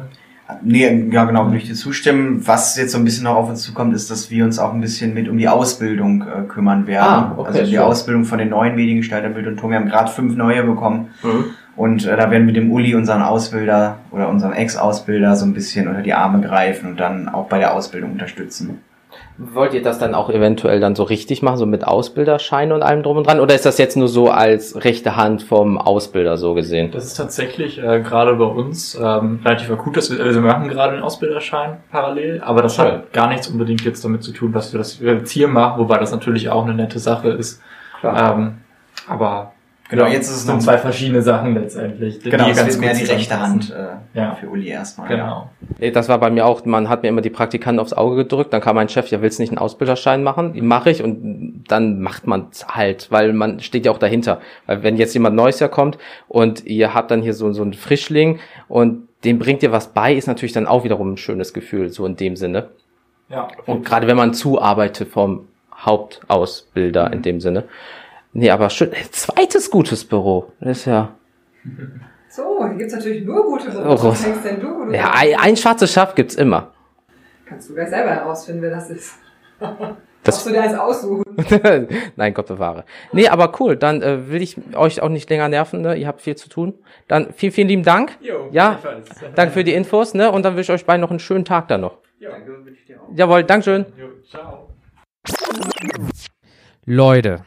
Nee, ja genau, würde ich dir zustimmen. Was jetzt so ein bisschen noch auf uns zukommt, ist, dass wir uns auch ein bisschen mit um die Ausbildung äh, kümmern werden. Ah, okay, also die schön. Ausbildung von den neuen Mediengestalter Bild und Ton. Wir haben gerade fünf neue bekommen. Mhm. Und äh, da werden wir dem Uli, unseren Ausbilder oder unserem Ex-Ausbilder, so ein bisschen unter die Arme greifen und dann auch bei der Ausbildung unterstützen. Wollt ihr das dann auch eventuell dann so richtig machen, so mit Ausbilderschein und allem drum und dran? Oder ist das jetzt nur so als rechte Hand vom Ausbilder so gesehen? Das ist tatsächlich äh, gerade bei uns ähm, relativ akut. Dass wir, also wir machen gerade einen Ausbilderschein parallel, aber das Schön. hat gar nichts unbedingt jetzt damit zu tun, dass wir das jetzt hier machen, wobei das natürlich auch eine nette Sache ist. Ähm, aber Genau, ja, jetzt ist es sind noch- zwei verschiedene Sachen letztendlich. die Genau, es ganz wird mehr die rechte Hand äh, Ja. für Uli erstmal. Genau. Nee, Das war bei mir auch, man hat mir immer die Praktikanten aufs Auge gedrückt, dann kam mein Chef, ja, willst du nicht einen Ausbilderschein machen? Mache ich und dann macht man es halt, weil man steht ja auch dahinter. Weil wenn jetzt jemand Neues ja kommt und ihr habt dann hier so, so einen Frischling und dem bringt ihr was bei, ist natürlich dann auch wiederum ein schönes Gefühl, so in dem Sinne. Ja. Und gerade wenn man zuarbeitet vom Hauptausbilder in dem Sinne. Nee, aber schön. Zweites gutes Büro. Das ist ja. So, hier gibt's natürlich nur gute Oh, Berufe. Gott. Was denkst denn du? du Ja, ein, ein schwarzes Schaf gibt's immer. Kannst du gleich selber herausfinden, wer das ist. *laughs* Das- Darfst du dir eins aussuchen? *laughs* Nein, Gott bewahre. Nee, aber cool. Dann äh, will ich euch auch nicht länger nerven. Ne? Ihr habt viel zu tun. Dann vielen, vielen lieben Dank. Jo, Ja. *laughs* Danke für die Infos. Ne? Und dann wünsche ich euch beiden noch einen schönen Tag dann noch. Danke, wünsche ich dir auch. Jawohl, Dankeschön. Jo, ciao. Leute,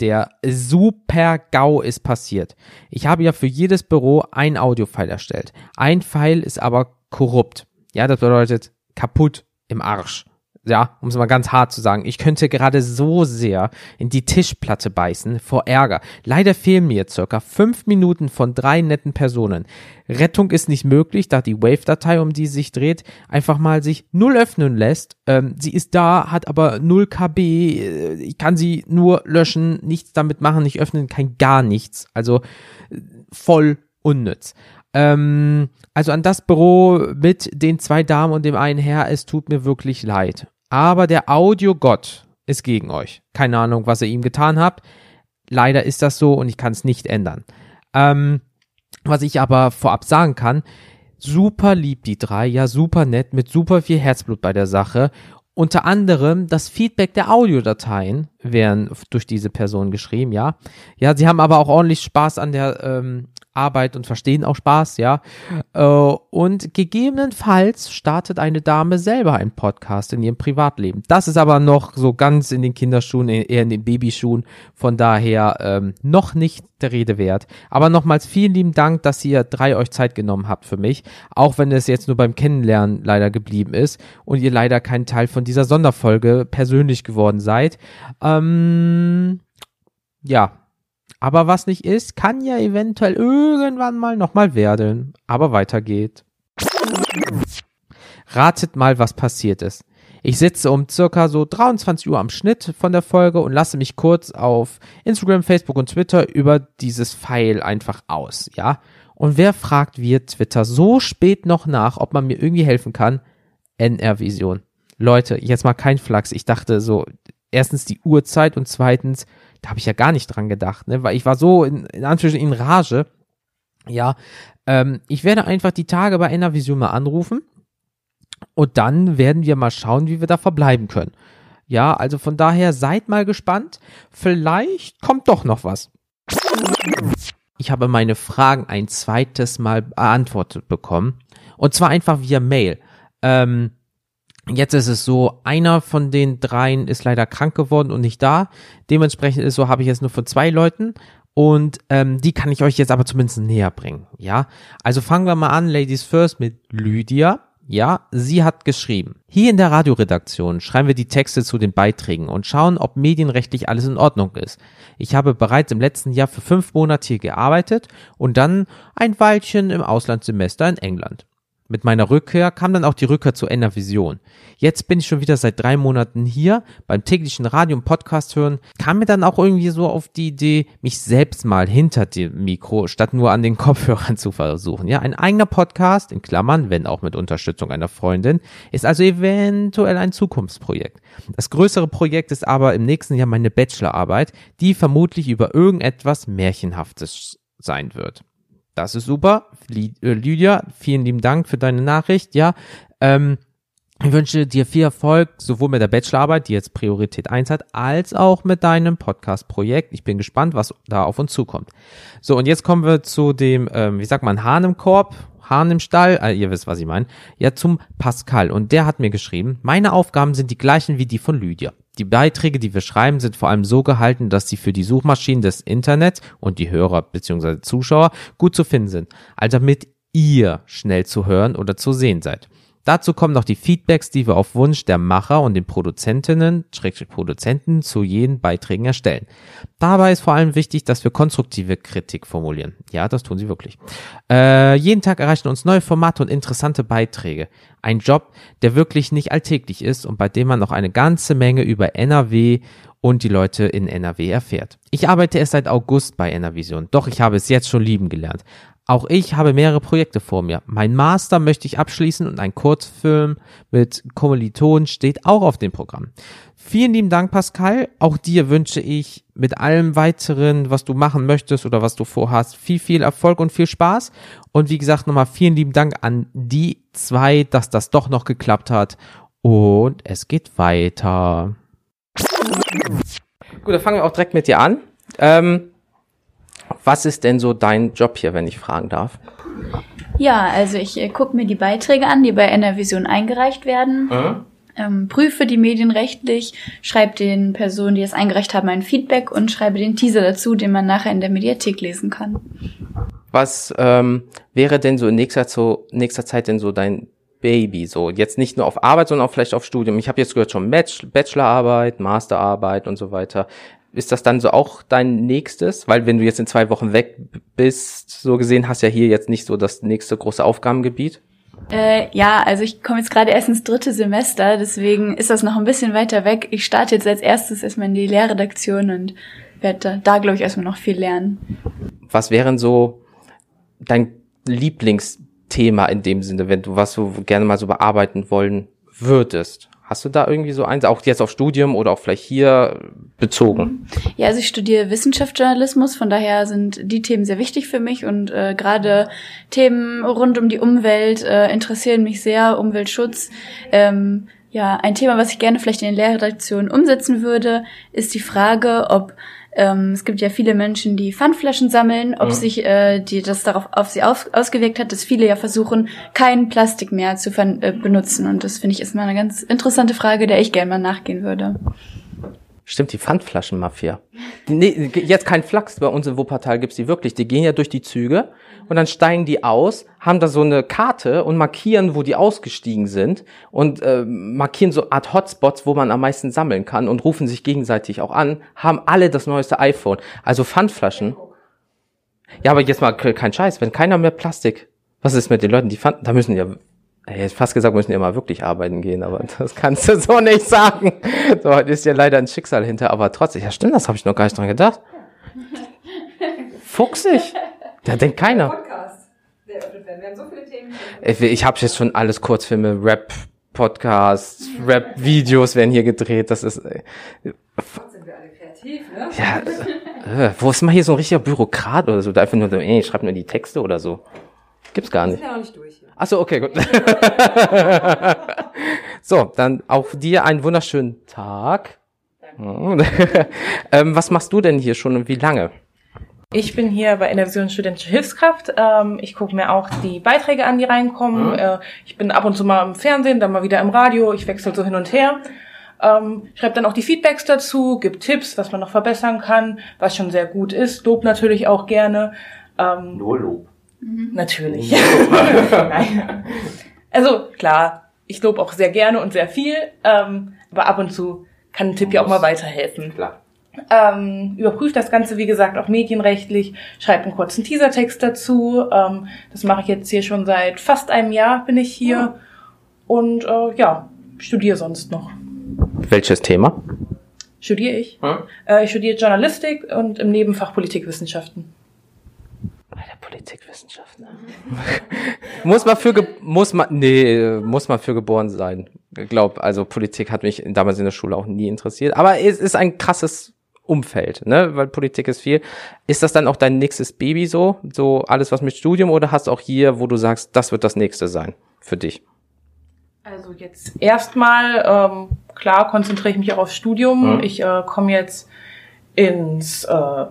der super GAU ist passiert. Ich habe ja für jedes Büro ein Audiofile erstellt. Ein File ist aber korrupt. Ja, das bedeutet kaputt im Arsch. Ja, um es mal ganz hart zu sagen. Ich könnte gerade so sehr in die Tischplatte beißen vor Ärger. Leider fehlen mir circa fünf Minuten von drei netten Personen. Rettung ist nicht möglich, da die Wave-Datei, um die es sich dreht, einfach mal sich null öffnen lässt. Ähm, sie ist da, hat aber 0 KB. äh, Ich kann sie nur löschen, nichts damit machen, nicht öffnen, kein gar nichts. Also äh, voll unnütz. Ähm, also an das Büro mit den zwei Damen und dem einen Herr, es tut mir wirklich leid. Aber der Audiogott ist gegen euch. Keine Ahnung, was ihr ihm getan habt. Leider ist das so und ich kann es nicht ändern. Ähm, was ich aber vorab sagen kann, super lieb, die drei, ja, super nett, mit super viel Herzblut bei der Sache. Unter anderem das Feedback der Audiodateien werden durch diese Person geschrieben, ja. Ja, sie haben aber auch ordentlich Spaß an der ähm, Arbeit und verstehen auch Spaß, ja. Äh, und gegebenenfalls startet eine Dame selber einen Podcast in ihrem Privatleben. Das ist aber noch so ganz in den Kinderschuhen, eher in den Babyschuhen. Von daher ähm, noch nicht der Rede wert. Aber nochmals vielen lieben Dank, dass ihr drei euch Zeit genommen habt für mich. Auch wenn es jetzt nur beim Kennenlernen leider geblieben ist und ihr leider kein Teil von dieser Sonderfolge persönlich geworden seid. Ähm, ja, aber was nicht ist, kann ja eventuell irgendwann mal nochmal werden. Aber weiter geht. Ratet mal, was passiert ist. Ich sitze um circa so 23 Uhr am Schnitt von der Folge und lasse mich kurz auf Instagram, Facebook und Twitter über dieses Pfeil einfach aus, ja? Und wer fragt wir Twitter so spät noch nach, ob man mir irgendwie helfen kann? NR Vision. Leute, jetzt mal kein Flachs. Ich dachte so, erstens die Uhrzeit und zweitens, da habe ich ja gar nicht dran gedacht, ne? Weil ich war so in, in Anführungsstrichen in Rage. Ja, ähm, ich werde einfach die Tage bei NR Vision mal anrufen und dann werden wir mal schauen, wie wir da verbleiben können. Ja, also von daher seid mal gespannt. Vielleicht kommt doch noch was. Ich habe meine Fragen ein zweites Mal beantwortet bekommen. Und zwar einfach via Mail. Ähm, Jetzt ist es so, einer von den dreien ist leider krank geworden und nicht da. Dementsprechend ist so, habe ich jetzt nur von zwei Leuten und ähm, die kann ich euch jetzt aber zumindest näher bringen. Ja, also fangen wir mal an, Ladies First mit Lydia. Ja, sie hat geschrieben. Hier in der Radioredaktion schreiben wir die Texte zu den Beiträgen und schauen, ob medienrechtlich alles in Ordnung ist. Ich habe bereits im letzten Jahr für fünf Monate hier gearbeitet und dann ein Weilchen im Auslandssemester in England. Mit meiner Rückkehr kam dann auch die Rückkehr zu Enervision. Jetzt bin ich schon wieder seit drei Monaten hier beim täglichen Radio und Podcast hören. Kam mir dann auch irgendwie so auf die Idee, mich selbst mal hinter dem Mikro statt nur an den *laughs* Kopfhörern zu versuchen. Ja, ein eigener Podcast, in Klammern, wenn auch mit Unterstützung einer Freundin, ist also eventuell ein Zukunftsprojekt. Das größere Projekt ist aber im nächsten Jahr meine Bachelorarbeit, die vermutlich über irgendetwas Märchenhaftes sein wird. Das ist super. Äh, Lydia, vielen lieben Dank für deine Nachricht. Ja, ähm, ich wünsche dir viel Erfolg, sowohl mit der Bachelorarbeit, die jetzt Priorität 1 hat, als auch mit deinem Podcast-Projekt. Ich bin gespannt, was da auf uns zukommt. So, und jetzt kommen wir zu dem, ähm, wie sagt man, Hahn im Korb, Hahn im Stall, äh, ihr wisst, was ich meine. Ja, zum Pascal. Und der hat mir geschrieben, meine Aufgaben sind die gleichen wie die von Lydia. Die Beiträge, die wir schreiben, sind vor allem so gehalten, dass sie für die Suchmaschinen des Internets und die Hörer bzw. Zuschauer gut zu finden sind. Also damit ihr schnell zu hören oder zu sehen seid. Dazu kommen noch die Feedbacks, die wir auf Wunsch der Macher und den Produzentinnen, Produzenten zu jenen Beiträgen erstellen. Dabei ist vor allem wichtig, dass wir konstruktive Kritik formulieren. Ja, das tun sie wirklich. Äh, jeden Tag erreichen uns neue Formate und interessante Beiträge. Ein Job, der wirklich nicht alltäglich ist und bei dem man noch eine ganze Menge über NRW und die Leute in NRW erfährt. Ich arbeite erst seit August bei NRVision, doch ich habe es jetzt schon lieben gelernt. Auch ich habe mehrere Projekte vor mir. Mein Master möchte ich abschließen und ein Kurzfilm mit Kommilitonen steht auch auf dem Programm. Vielen lieben Dank, Pascal. Auch dir wünsche ich mit allem weiteren, was du machen möchtest oder was du vorhast, viel, viel Erfolg und viel Spaß. Und wie gesagt, nochmal vielen lieben Dank an die zwei, dass das doch noch geklappt hat. Und es geht weiter. Gut, dann fangen wir auch direkt mit dir an. Ähm, was ist denn so dein Job hier, wenn ich fragen darf? Ja, also ich äh, gucke mir die Beiträge an, die bei NRVision eingereicht werden. Mhm. Ähm, prüfe die Medien rechtlich, schreibe den Personen, die es eingereicht haben, ein Feedback und schreibe den Teaser dazu, den man nachher in der Mediathek lesen kann. Was ähm, wäre denn so in nächster, so, nächster Zeit denn so dein Baby? So jetzt nicht nur auf Arbeit, sondern auch vielleicht auf Studium. Ich habe jetzt gehört schon Bachelorarbeit, Masterarbeit und so weiter ist das dann so auch dein nächstes? Weil wenn du jetzt in zwei Wochen weg bist, so gesehen, hast ja hier jetzt nicht so das nächste große Aufgabengebiet. Äh, ja, also ich komme jetzt gerade erst ins dritte Semester, deswegen ist das noch ein bisschen weiter weg. Ich starte jetzt als erstes erstmal in die Lehrredaktion und werde da, da glaube ich, erstmal noch viel lernen. Was wären so dein Lieblingsthema in dem Sinne, wenn du was so gerne mal so bearbeiten wollen würdest? Hast du da irgendwie so eins, auch jetzt auf Studium oder auch vielleicht hier bezogen? Ja, also ich studiere Wissenschaftsjournalismus, von daher sind die Themen sehr wichtig für mich und äh, gerade Themen rund um die Umwelt äh, interessieren mich sehr, Umweltschutz. Ähm, ja, ein Thema, was ich gerne vielleicht in den Lehrredaktionen umsetzen würde, ist die Frage, ob ähm, es gibt ja viele Menschen, die Pfandflaschen sammeln, ob mhm. sich äh, die das darauf auf sie auf, ausgewirkt hat, dass viele ja versuchen, kein Plastik mehr zu äh, benutzen. Und das finde ich ist mal eine ganz interessante Frage, der ich gerne mal nachgehen würde. Stimmt, die Pfandflaschenmafia. Nee, jetzt kein Flachs, bei uns in Wuppertal gibt's die wirklich. Die gehen ja durch die Züge und dann steigen die aus, haben da so eine Karte und markieren, wo die ausgestiegen sind und äh, markieren so Art Hotspots, wo man am meisten sammeln kann und rufen sich gegenseitig auch an, haben alle das neueste iPhone. Also Pfandflaschen. Ja, aber jetzt mal kein Scheiß, wenn keiner mehr Plastik, was ist mit den Leuten, die Pfand, da müssen ja ich hätte fast gesagt, müssen ja mal wirklich arbeiten gehen, aber *laughs* das kannst du so nicht sagen. So ist ja leider ein Schicksal hinter, aber trotzdem, ja stimmt, das habe ich noch gar nicht dran gedacht. Fuchsig. Da denkt keiner. Ich, ich habe jetzt schon alles Kurzfilme, Rap, Podcasts, Rap-Videos werden hier gedreht. Das ist. Äh, sind wir alle kreativ, ne? Ja. Äh, wo ist mal hier so ein richtiger Bürokrat oder so? Da einfach nur so, ey, schreib nur die Texte oder so. Gibt's gar nicht. Wir sind ja auch nicht durch. Ach so, okay, gut. *laughs* so, dann auch dir einen wunderschönen Tag. *laughs* ähm, was machst du denn hier schon und wie lange? Ich bin hier bei Innovation Studentische Hilfskraft. Ähm, ich gucke mir auch die Beiträge an, die reinkommen. Mhm. Äh, ich bin ab und zu mal im Fernsehen, dann mal wieder im Radio. Ich wechsle so hin und her. Ähm, schreibe dann auch die Feedbacks dazu, gibt Tipps, was man noch verbessern kann, was schon sehr gut ist. Lob natürlich auch gerne. Ähm, Nur Lob. Mhm. Natürlich. *laughs* Nein. Also klar, ich lobe auch sehr gerne und sehr viel, ähm, aber ab und zu kann ein Tipp ja auch mal weiterhelfen. Klar. Ähm, überprüft das Ganze, wie gesagt, auch medienrechtlich, schreibt einen kurzen Teasertext dazu. Ähm, das mache ich jetzt hier schon seit fast einem Jahr bin ich hier. Und äh, ja, studiere sonst noch. Welches Thema? Studiere ich? Hm? Äh, ich studiere Journalistik und im Nebenfach Politikwissenschaften. Bei der Politikwissenschaft, ne? *laughs* muss man für, muss man, nee, muss man für geboren sein. Ich glaube, also Politik hat mich damals in der Schule auch nie interessiert. Aber es ist ein krasses Umfeld, ne? Weil Politik ist viel. Ist das dann auch dein nächstes Baby so? So alles was mit Studium oder hast du auch hier, wo du sagst, das wird das nächste sein für dich? Also jetzt erstmal, ähm, klar, konzentriere ich mich auch aufs Studium. Mhm. Ich äh, komme jetzt ins äh,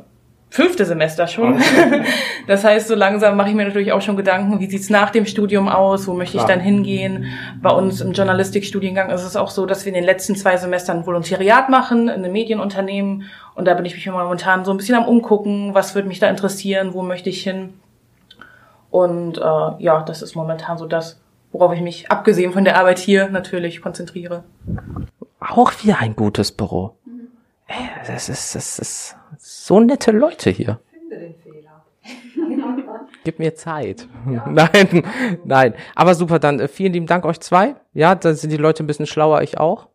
fünfte Semester schon. *laughs* das heißt, so langsam mache ich mir natürlich auch schon Gedanken, wie sieht's nach dem Studium aus, wo möchte ich dann hingehen. Bei uns im Journalistikstudiengang ist es auch so, dass wir in den letzten zwei Semestern Volontariat machen in einem Medienunternehmen und da bin ich mich momentan so ein bisschen am umgucken, was würde mich da interessieren, wo möchte ich hin. Und äh, ja, das ist momentan so das, worauf ich mich abgesehen von der Arbeit hier natürlich konzentriere. Auch wieder ein gutes Büro. Das ist, das ist so nette Leute hier. Finde den Fehler. Gib mir Zeit. Ja. *laughs* Nein, nein. Aber super, dann äh, vielen lieben Dank euch zwei. Ja, dann sind die Leute ein bisschen schlauer, ich auch.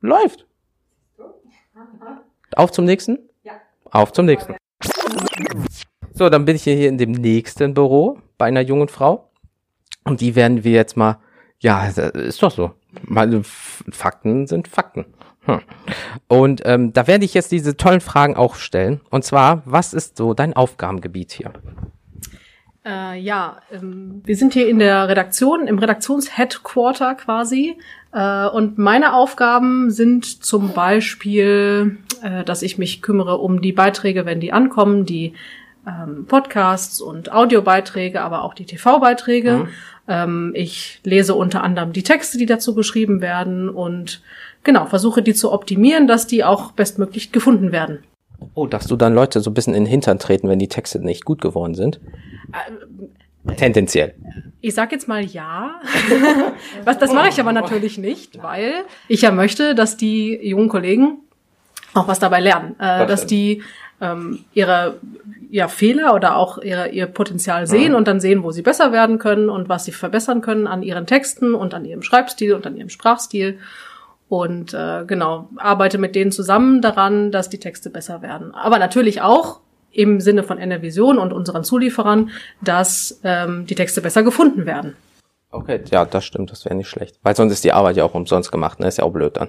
Läuft. *laughs* Auf zum nächsten? Ja. Auf zum nächsten. So, dann bin ich hier in dem nächsten Büro bei einer jungen Frau. Und die werden wir jetzt mal, ja, ist doch so. Meine Fakten sind Fakten. Hm. Und ähm, da werde ich jetzt diese tollen Fragen auch stellen. Und zwar, was ist so dein Aufgabengebiet hier? Äh, ja, ähm, wir sind hier in der Redaktion, im Redaktionsheadquarter quasi. Äh, und meine Aufgaben sind zum Beispiel, äh, dass ich mich kümmere um die Beiträge, wenn die ankommen, die ähm, Podcasts und Audiobeiträge, aber auch die TV-Beiträge. Mhm. Ähm, ich lese unter anderem die Texte, die dazu geschrieben werden und genau, versuche die zu optimieren, dass die auch bestmöglich gefunden werden. Oh, darfst du dann Leute so ein bisschen in den Hintern treten, wenn die Texte nicht gut geworden sind? Äh, Tendenziell. Ich sag jetzt mal ja. *laughs* was, das mache ich aber natürlich nicht, weil ich ja möchte, dass die jungen Kollegen auch was dabei lernen. Äh, dass die ähm, ihre ja, Fehler oder auch ihre, ihr Potenzial sehen mhm. und dann sehen, wo sie besser werden können und was sie verbessern können an ihren Texten und an ihrem Schreibstil und an ihrem Sprachstil und äh, genau, arbeite mit denen zusammen daran, dass die Texte besser werden. Aber natürlich auch im Sinne von Enervision und unseren Zulieferern, dass ähm, die Texte besser gefunden werden. Okay, ja, das stimmt, das wäre nicht schlecht. Weil sonst ist die Arbeit ja auch umsonst gemacht, ne? Ist ja auch blöd dann.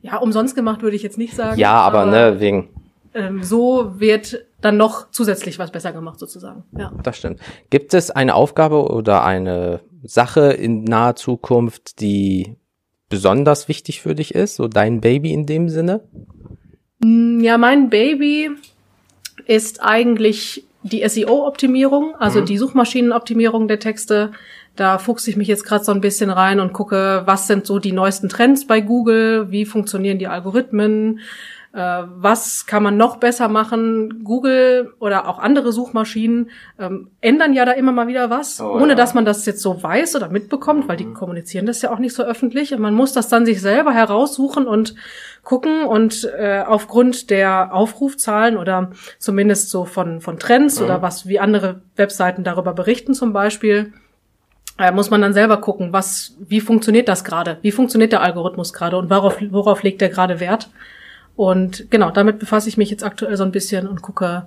Ja, umsonst gemacht würde ich jetzt nicht sagen. Ja, aber, aber ne, wegen. Ähm, so wird dann noch zusätzlich was besser gemacht sozusagen. Ja. Das stimmt. Gibt es eine Aufgabe oder eine Sache in naher Zukunft, die besonders wichtig für dich ist? So dein Baby in dem Sinne? Mm, ja, mein Baby ist eigentlich die SEO-Optimierung, also mhm. die Suchmaschinenoptimierung der Texte. Da fuchse ich mich jetzt gerade so ein bisschen rein und gucke, was sind so die neuesten Trends bei Google, wie funktionieren die Algorithmen, was kann man noch besser machen? Google oder auch andere Suchmaschinen ähm, ändern ja da immer mal wieder was, oh, ohne ja. dass man das jetzt so weiß oder mitbekommt, weil die mhm. kommunizieren das ja auch nicht so öffentlich. Und man muss das dann sich selber heraussuchen und gucken und äh, aufgrund der Aufrufzahlen oder zumindest so von, von Trends mhm. oder was wie andere Webseiten darüber berichten zum Beispiel, äh, muss man dann selber gucken, was, wie funktioniert das gerade? Wie funktioniert der Algorithmus gerade und worauf, worauf legt er gerade Wert? Und genau, damit befasse ich mich jetzt aktuell so ein bisschen und gucke,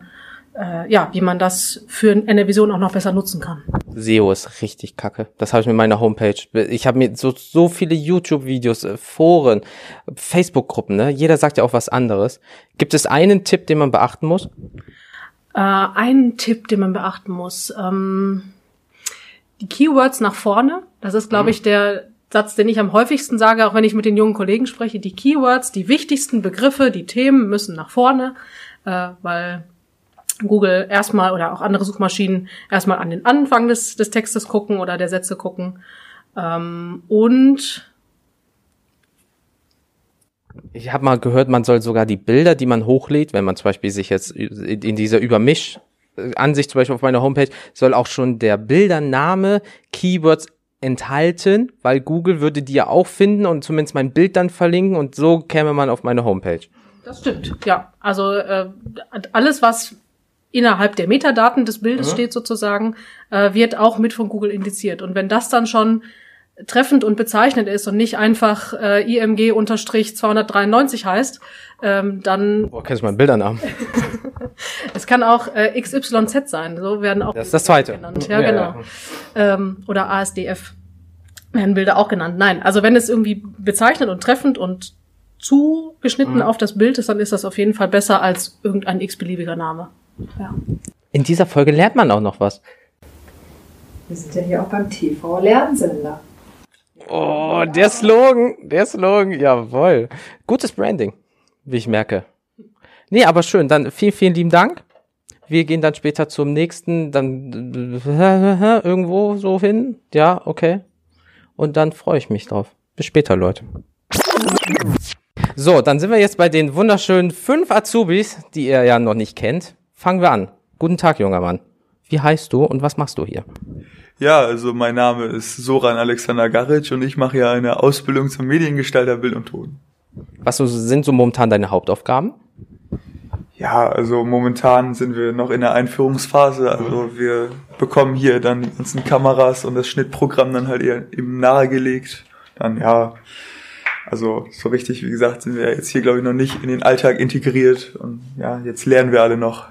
äh, ja, wie man das für eine Vision auch noch besser nutzen kann. SEO ist richtig kacke. Das habe ich mit meiner Homepage. Ich habe mir so, so viele YouTube-Videos, äh, Foren, Facebook-Gruppen, ne? Jeder sagt ja auch was anderes. Gibt es einen Tipp, den man beachten muss? Äh, einen Tipp, den man beachten muss. Ähm, die Keywords nach vorne. Das ist, glaube mhm. ich, der Satz, den ich am häufigsten sage, auch wenn ich mit den jungen Kollegen spreche, die Keywords, die wichtigsten Begriffe, die Themen müssen nach vorne, äh, weil Google erstmal oder auch andere Suchmaschinen erstmal an den Anfang des, des Textes gucken oder der Sätze gucken. Ähm, und ich habe mal gehört, man soll sogar die Bilder, die man hochlädt, wenn man zum Beispiel sich jetzt in dieser Übermisch Ansicht zum Beispiel auf meiner Homepage, soll auch schon der Bildername Keywords enthalten, weil Google würde die ja auch finden und zumindest mein Bild dann verlinken und so käme man auf meine Homepage. Das stimmt, ja. Also äh, alles, was innerhalb der Metadaten des Bildes mhm. steht sozusagen, äh, wird auch mit von Google indiziert. Und wenn das dann schon treffend und bezeichnend ist und nicht einfach äh, IMG-293 heißt, ähm, dann... Boah, kennst du meinen Bildernamen? *laughs* *laughs* es kann auch äh, XYZ sein, so werden auch... Das ist das zweite. Genannt. Ja, ja genau. Ja. Ähm, oder ASDF werden Bilder auch genannt. Nein, also wenn es irgendwie bezeichnend und treffend und zugeschnitten mhm. auf das Bild ist, dann ist das auf jeden Fall besser als irgendein x-beliebiger Name. Ja. In dieser Folge lernt man auch noch was. Wir sind ja hier auch beim TV-Lernsender. Oh, der Slogan, der Slogan, jawohl. Gutes Branding, wie ich merke. Nee, aber schön, dann vielen, vielen lieben Dank. Wir gehen dann später zum nächsten, dann *laughs* irgendwo so hin. Ja, okay. Und dann freue ich mich drauf. Bis später, Leute. So, dann sind wir jetzt bei den wunderschönen fünf Azubis, die ihr ja noch nicht kennt. Fangen wir an. Guten Tag, junger Mann. Wie heißt du und was machst du hier? Ja, also mein Name ist Soran Alexander Garic und ich mache ja eine Ausbildung zum Mediengestalter Bild und Ton. Was sind so momentan deine Hauptaufgaben? Ja, also momentan sind wir noch in der Einführungsphase. Also wir bekommen hier dann die ganzen Kameras und das Schnittprogramm dann halt eben nahegelegt. Dann ja, also so richtig, wie gesagt, sind wir jetzt hier glaube ich noch nicht in den Alltag integriert und ja, jetzt lernen wir alle noch.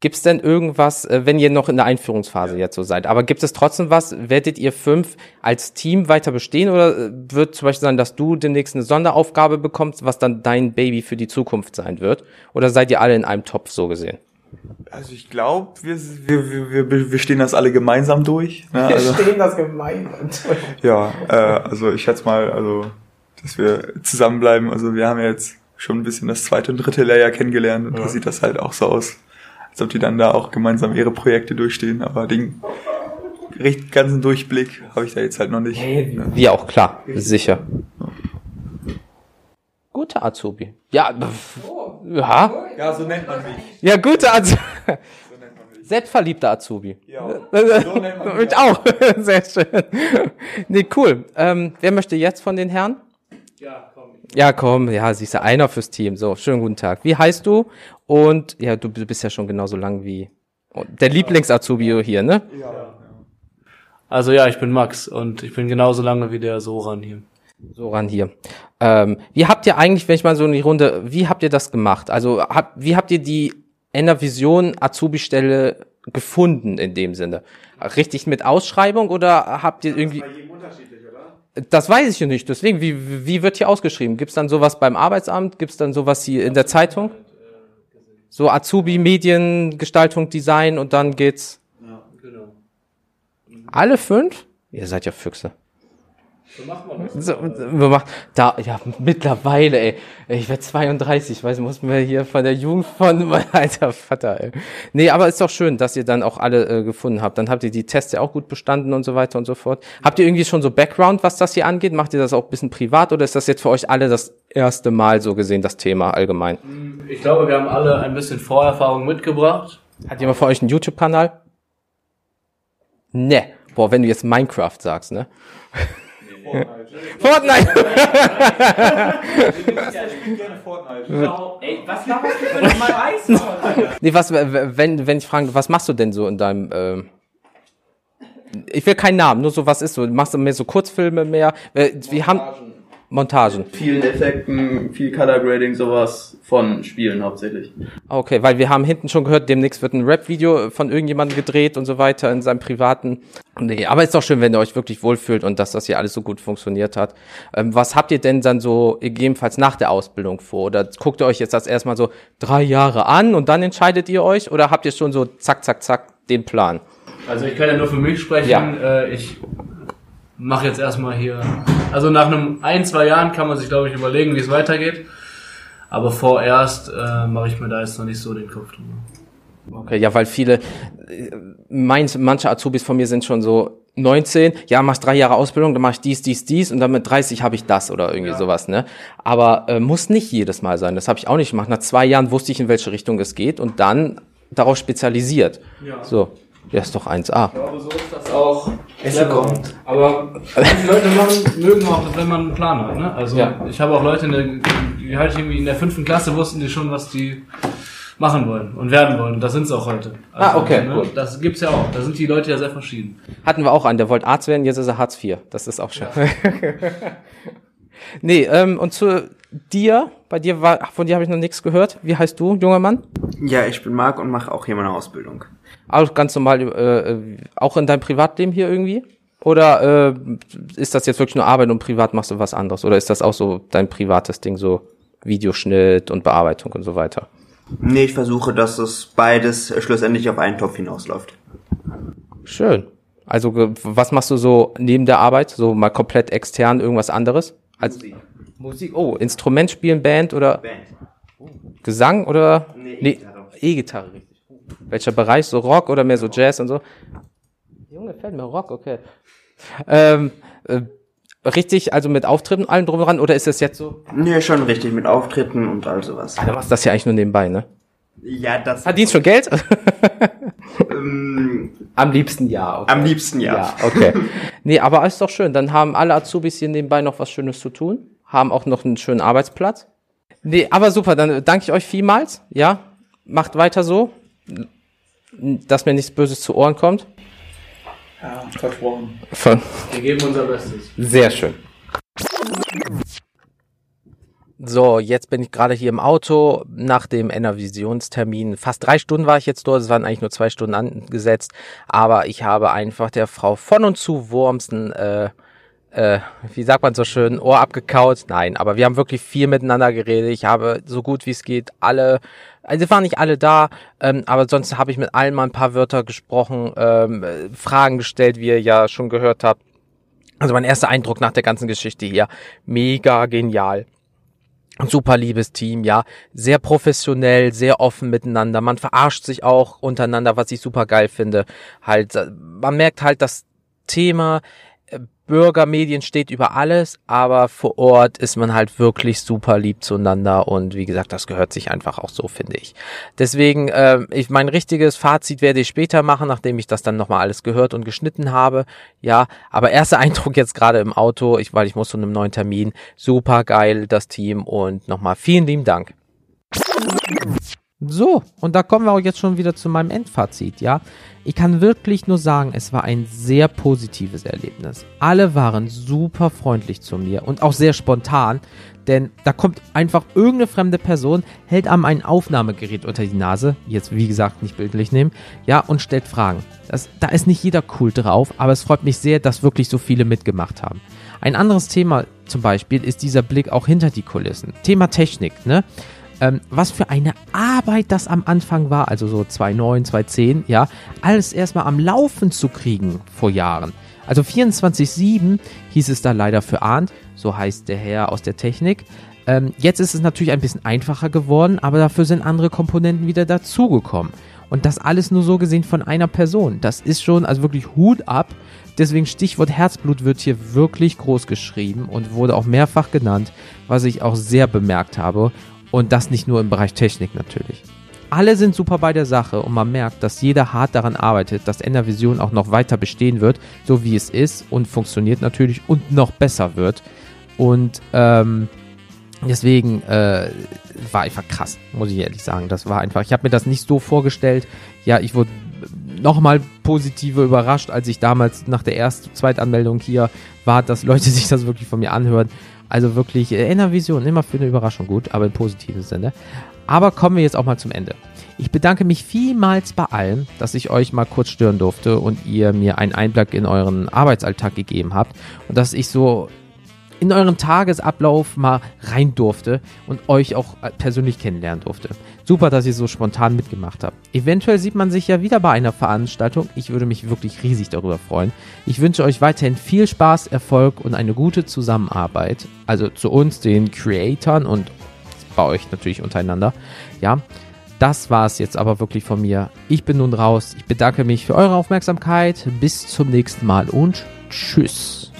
Gibt es denn irgendwas, äh, wenn ihr noch in der Einführungsphase jetzt so seid, aber gibt es trotzdem was, werdet ihr fünf als Team weiter bestehen oder äh, wird zum Beispiel sein, dass du demnächst eine Sonderaufgabe bekommst, was dann dein Baby für die Zukunft sein wird? Oder seid ihr alle in einem Topf so gesehen? Also ich glaube, wir, wir, wir, wir stehen das alle gemeinsam durch. Ne? Also, wir stehen das gemeinsam durch. Ja, äh, also ich schätze mal, also dass wir zusammenbleiben. Also wir haben ja jetzt schon ein bisschen das zweite und dritte Layer kennengelernt und ja. da sieht das halt auch so aus als ob die dann da auch gemeinsam ihre Projekte durchstehen. Aber den recht ganzen Durchblick habe ich da jetzt halt noch nicht. Hey, wie auch klar, sicher. Gute Azubi. Ja, ja. Ja, so nennt man mich. Ja, gute Azubi. Selbstverliebter Azubi. Ja, so nennt man mich auch. *laughs* Sehr schön. Nee, cool. Ähm, wer möchte jetzt von den Herren? Ja. Ja, komm, ja, siehst du, einer fürs Team. So, schönen guten Tag. Wie heißt du und ja, du bist ja schon genauso lang wie der Lieblings-Azubi hier, ne? Ja. Also ja, ich bin Max und ich bin genauso lange wie der Soran hier. Soran hier. Ähm, wie habt ihr eigentlich, wenn ich mal so in die Runde, wie habt ihr das gemacht? Also hab, wie habt ihr die Enervision Azubi-Stelle gefunden in dem Sinne? Richtig mit Ausschreibung oder habt ihr irgendwie... Das weiß ich ja nicht. Deswegen, wie, wie wird hier ausgeschrieben? Gibt es dann sowas beim Arbeitsamt? Gibt es dann sowas hier in der Zeitung? So Azubi, Medien, Gestaltung, Design und dann geht's. Ja, genau. Alle fünf? Ihr seid ja Füchse. So macht man das. So, machen, da, ja, mittlerweile, ey. Ich werde 32, ich weiß, muss mir hier von der Jugend von meinem alter Vater, ey. Nee, aber ist doch schön, dass ihr dann auch alle äh, gefunden habt. Dann habt ihr die Tests ja auch gut bestanden und so weiter und so fort. Habt ihr irgendwie schon so Background, was das hier angeht? Macht ihr das auch ein bisschen privat oder ist das jetzt für euch alle das erste Mal so gesehen, das Thema allgemein? Ich glaube, wir haben alle ein bisschen Vorerfahrung mitgebracht. Hat jemand von euch einen YouTube-Kanal? Ne. Boah, wenn du jetzt Minecraft sagst, ne? *laughs* Fortnite! Ey, was laberst du für mal Eis? nee, was, wenn, wenn ich frage, was machst du denn so in deinem, ähm, ich will keinen Namen, nur so was ist so, machst du mehr so Kurzfilme mehr, wir haben, Montagen. Vielen Effekten, viel Color Grading, sowas von Spielen hauptsächlich. Okay, weil wir haben hinten schon gehört, demnächst wird ein Rap-Video von irgendjemandem gedreht und so weiter in seinem privaten. Nee, aber ist doch schön, wenn ihr euch wirklich wohlfühlt und dass das hier alles so gut funktioniert hat. Ähm, was habt ihr denn dann so gegebenenfalls nach der Ausbildung vor? Oder guckt ihr euch jetzt das erstmal so drei Jahre an und dann entscheidet ihr euch? Oder habt ihr schon so zack, zack, zack den Plan? Also ich kann ja nur für mich sprechen. Ja. Äh, ich mache jetzt erstmal hier. Also nach einem ein, zwei Jahren kann man sich, glaube ich, überlegen, wie es weitergeht. Aber vorerst äh, mache ich mir da jetzt noch nicht so den Kopf drüber. Okay, ja, weil viele, meins, manche Azubis von mir sind schon so 19, ja, machst drei Jahre Ausbildung, dann mach ich dies, dies, dies und dann mit 30 habe ich das oder irgendwie ja. sowas, ne? Aber äh, muss nicht jedes Mal sein. Das habe ich auch nicht gemacht. Nach zwei Jahren wusste ich, in welche Richtung es geht und dann darauf spezialisiert. Ja. So. Ja, ist doch 1A. Ja, aber so ist das auch. Es kommt. Aber manche Leute machen, mögen auch, wenn man einen Plan hat. Ne? Also Ja. ich habe auch Leute, in der, die halt irgendwie in der fünften Klasse wussten die schon, was die machen wollen und werden wollen. Und das sind sie auch heute. Also, Ah, okay, Ne? gut. Das gibt's ja auch. Da sind die Leute ja sehr verschieden. Hatten wir auch einen, der wollte Arzt werden, jetzt ist er Hartz IV. Das ist auch schön. *laughs* nee, ähm, und zu dir, bei dir war, von dir habe ich noch nichts gehört. Wie heißt du, junger Mann? Ja, ich bin Marc und mache auch hier meine Ausbildung. Auch ganz normal, äh, äh, auch in deinem Privatleben hier irgendwie? Oder äh, ist das jetzt wirklich nur Arbeit und privat machst du was anderes? Oder ist das auch so dein privates Ding, so Videoschnitt und Bearbeitung und so weiter? Nee, ich versuche, dass es beides schlussendlich auf einen Topf hinausläuft. Schön. Also was machst du so neben der Arbeit? So mal komplett extern irgendwas anderes? Als Musik. Musik. Oh, Instrument spielen, Band oder Band. Gesang oder? Nee, E-Gitarre. E-Gitarre, richtig. Welcher Bereich? So Rock oder mehr so Jazz und so? Junge, fällt mir Rock, okay. Ähm, äh, richtig, also mit Auftritten allem drum und dran, oder ist das jetzt so? Nee, schon richtig, mit Auftritten und all sowas. Ah, du machst das ja eigentlich nur nebenbei, ne? Ja, das... Verdienst schon Geld? *laughs* Ähm, Am liebsten ja. Okay. am liebsten ja. Ja, okay. Nee, aber ist doch schön. Dann haben alle Azubis hier nebenbei noch was Schönes zu tun, haben auch noch einen schönen Arbeitsplatz. Nee, aber super, dann danke ich euch vielmals. Ja, macht weiter so, dass mir nichts Böses zu Ohren kommt. Ja, versprochen. Von Wir geben unser Bestes. Sehr schön. So, jetzt bin ich gerade hier im Auto nach dem Enervisionstermin. Fast drei Stunden war ich jetzt dort. Es waren eigentlich nur zwei Stunden angesetzt. Aber ich habe einfach der Frau von und zu Wurmsen, äh, äh, wie sagt man so schön, Ohr abgekaut. Nein, aber wir haben wirklich viel miteinander geredet. Ich habe so gut wie es geht alle, also waren nicht alle da, ähm, aber sonst habe ich mit allen mal ein paar Wörter gesprochen, ähm, äh, Fragen gestellt, wie ihr ja schon gehört habt. Also mein erster Eindruck nach der ganzen Geschichte hier, mega genial. Super liebes Team, ja, sehr professionell, sehr offen miteinander. Man verarscht sich auch untereinander, was ich super geil finde. Halt, äh, man merkt halt, das Thema Bürgermedien steht über alles, aber vor Ort ist man halt wirklich super lieb zueinander und wie gesagt, das gehört sich einfach auch so, finde ich. Deswegen, äh, ich mein richtiges Fazit werde ich später machen, nachdem ich das dann nochmal alles gehört und geschnitten habe. Ja, aber erster *laughs* Eindruck jetzt gerade im Auto, ich, weil ich muss zu einem neuen Termin. Super geil, das Team und nochmal vielen lieben Dank. So, und da kommen wir auch jetzt schon wieder zu meinem Endfazit, ja. Ich kann wirklich nur sagen, es war ein sehr positives Erlebnis. Alle waren super freundlich zu mir und auch sehr spontan, denn da kommt einfach irgendeine fremde Person, hält einem ein Aufnahmegerät unter die Nase, jetzt wie gesagt nicht bildlich nehmen, ja, und stellt Fragen. Das, da ist nicht jeder cool drauf, aber es freut mich sehr, dass wirklich so viele mitgemacht haben. Ein anderes Thema zum Beispiel ist dieser Blick auch hinter die Kulissen. Thema Technik, ne? Ähm, was für eine Arbeit das am Anfang war, also so 2009, 2010, ja, alles erstmal am Laufen zu kriegen vor Jahren. Also 24-7 hieß es da leider für Arndt, so heißt der Herr aus der Technik. Ähm, jetzt ist es natürlich ein bisschen einfacher geworden, aber dafür sind andere Komponenten wieder dazugekommen. Und das alles nur so gesehen von einer Person. Das ist schon, also wirklich Hut ab. Deswegen Stichwort Herzblut wird hier wirklich groß geschrieben und wurde auch mehrfach genannt, was ich auch sehr bemerkt habe. Und das nicht nur im Bereich Technik natürlich. Alle sind super bei der Sache und man merkt, dass jeder hart daran arbeitet, dass Endervision auch noch weiter bestehen wird, so wie es ist und funktioniert natürlich und noch besser wird. Und ähm, deswegen äh, war einfach krass, muss ich ehrlich sagen. Das war einfach, ich habe mir das nicht so vorgestellt. Ja, ich wurde nochmal positiver überrascht, als ich damals nach der ersten, Zweitanmeldung hier war, dass Leute *laughs* sich das wirklich von mir anhören. Also wirklich äh, in der Vision immer für eine Überraschung gut, aber im positiven Sinne. Aber kommen wir jetzt auch mal zum Ende. Ich bedanke mich vielmals bei allem, dass ich euch mal kurz stören durfte und ihr mir einen Einblick in euren Arbeitsalltag gegeben habt und dass ich so in euren Tagesablauf mal rein durfte und euch auch äh, persönlich kennenlernen durfte. Super, dass ihr so spontan mitgemacht habt. Eventuell sieht man sich ja wieder bei einer Veranstaltung. Ich würde mich wirklich riesig darüber freuen. Ich wünsche euch weiterhin viel Spaß, Erfolg und eine gute Zusammenarbeit. Also zu uns, den Creatoren und bei euch natürlich untereinander. Ja, das war es jetzt aber wirklich von mir. Ich bin nun raus. Ich bedanke mich für eure Aufmerksamkeit. Bis zum nächsten Mal und tschüss.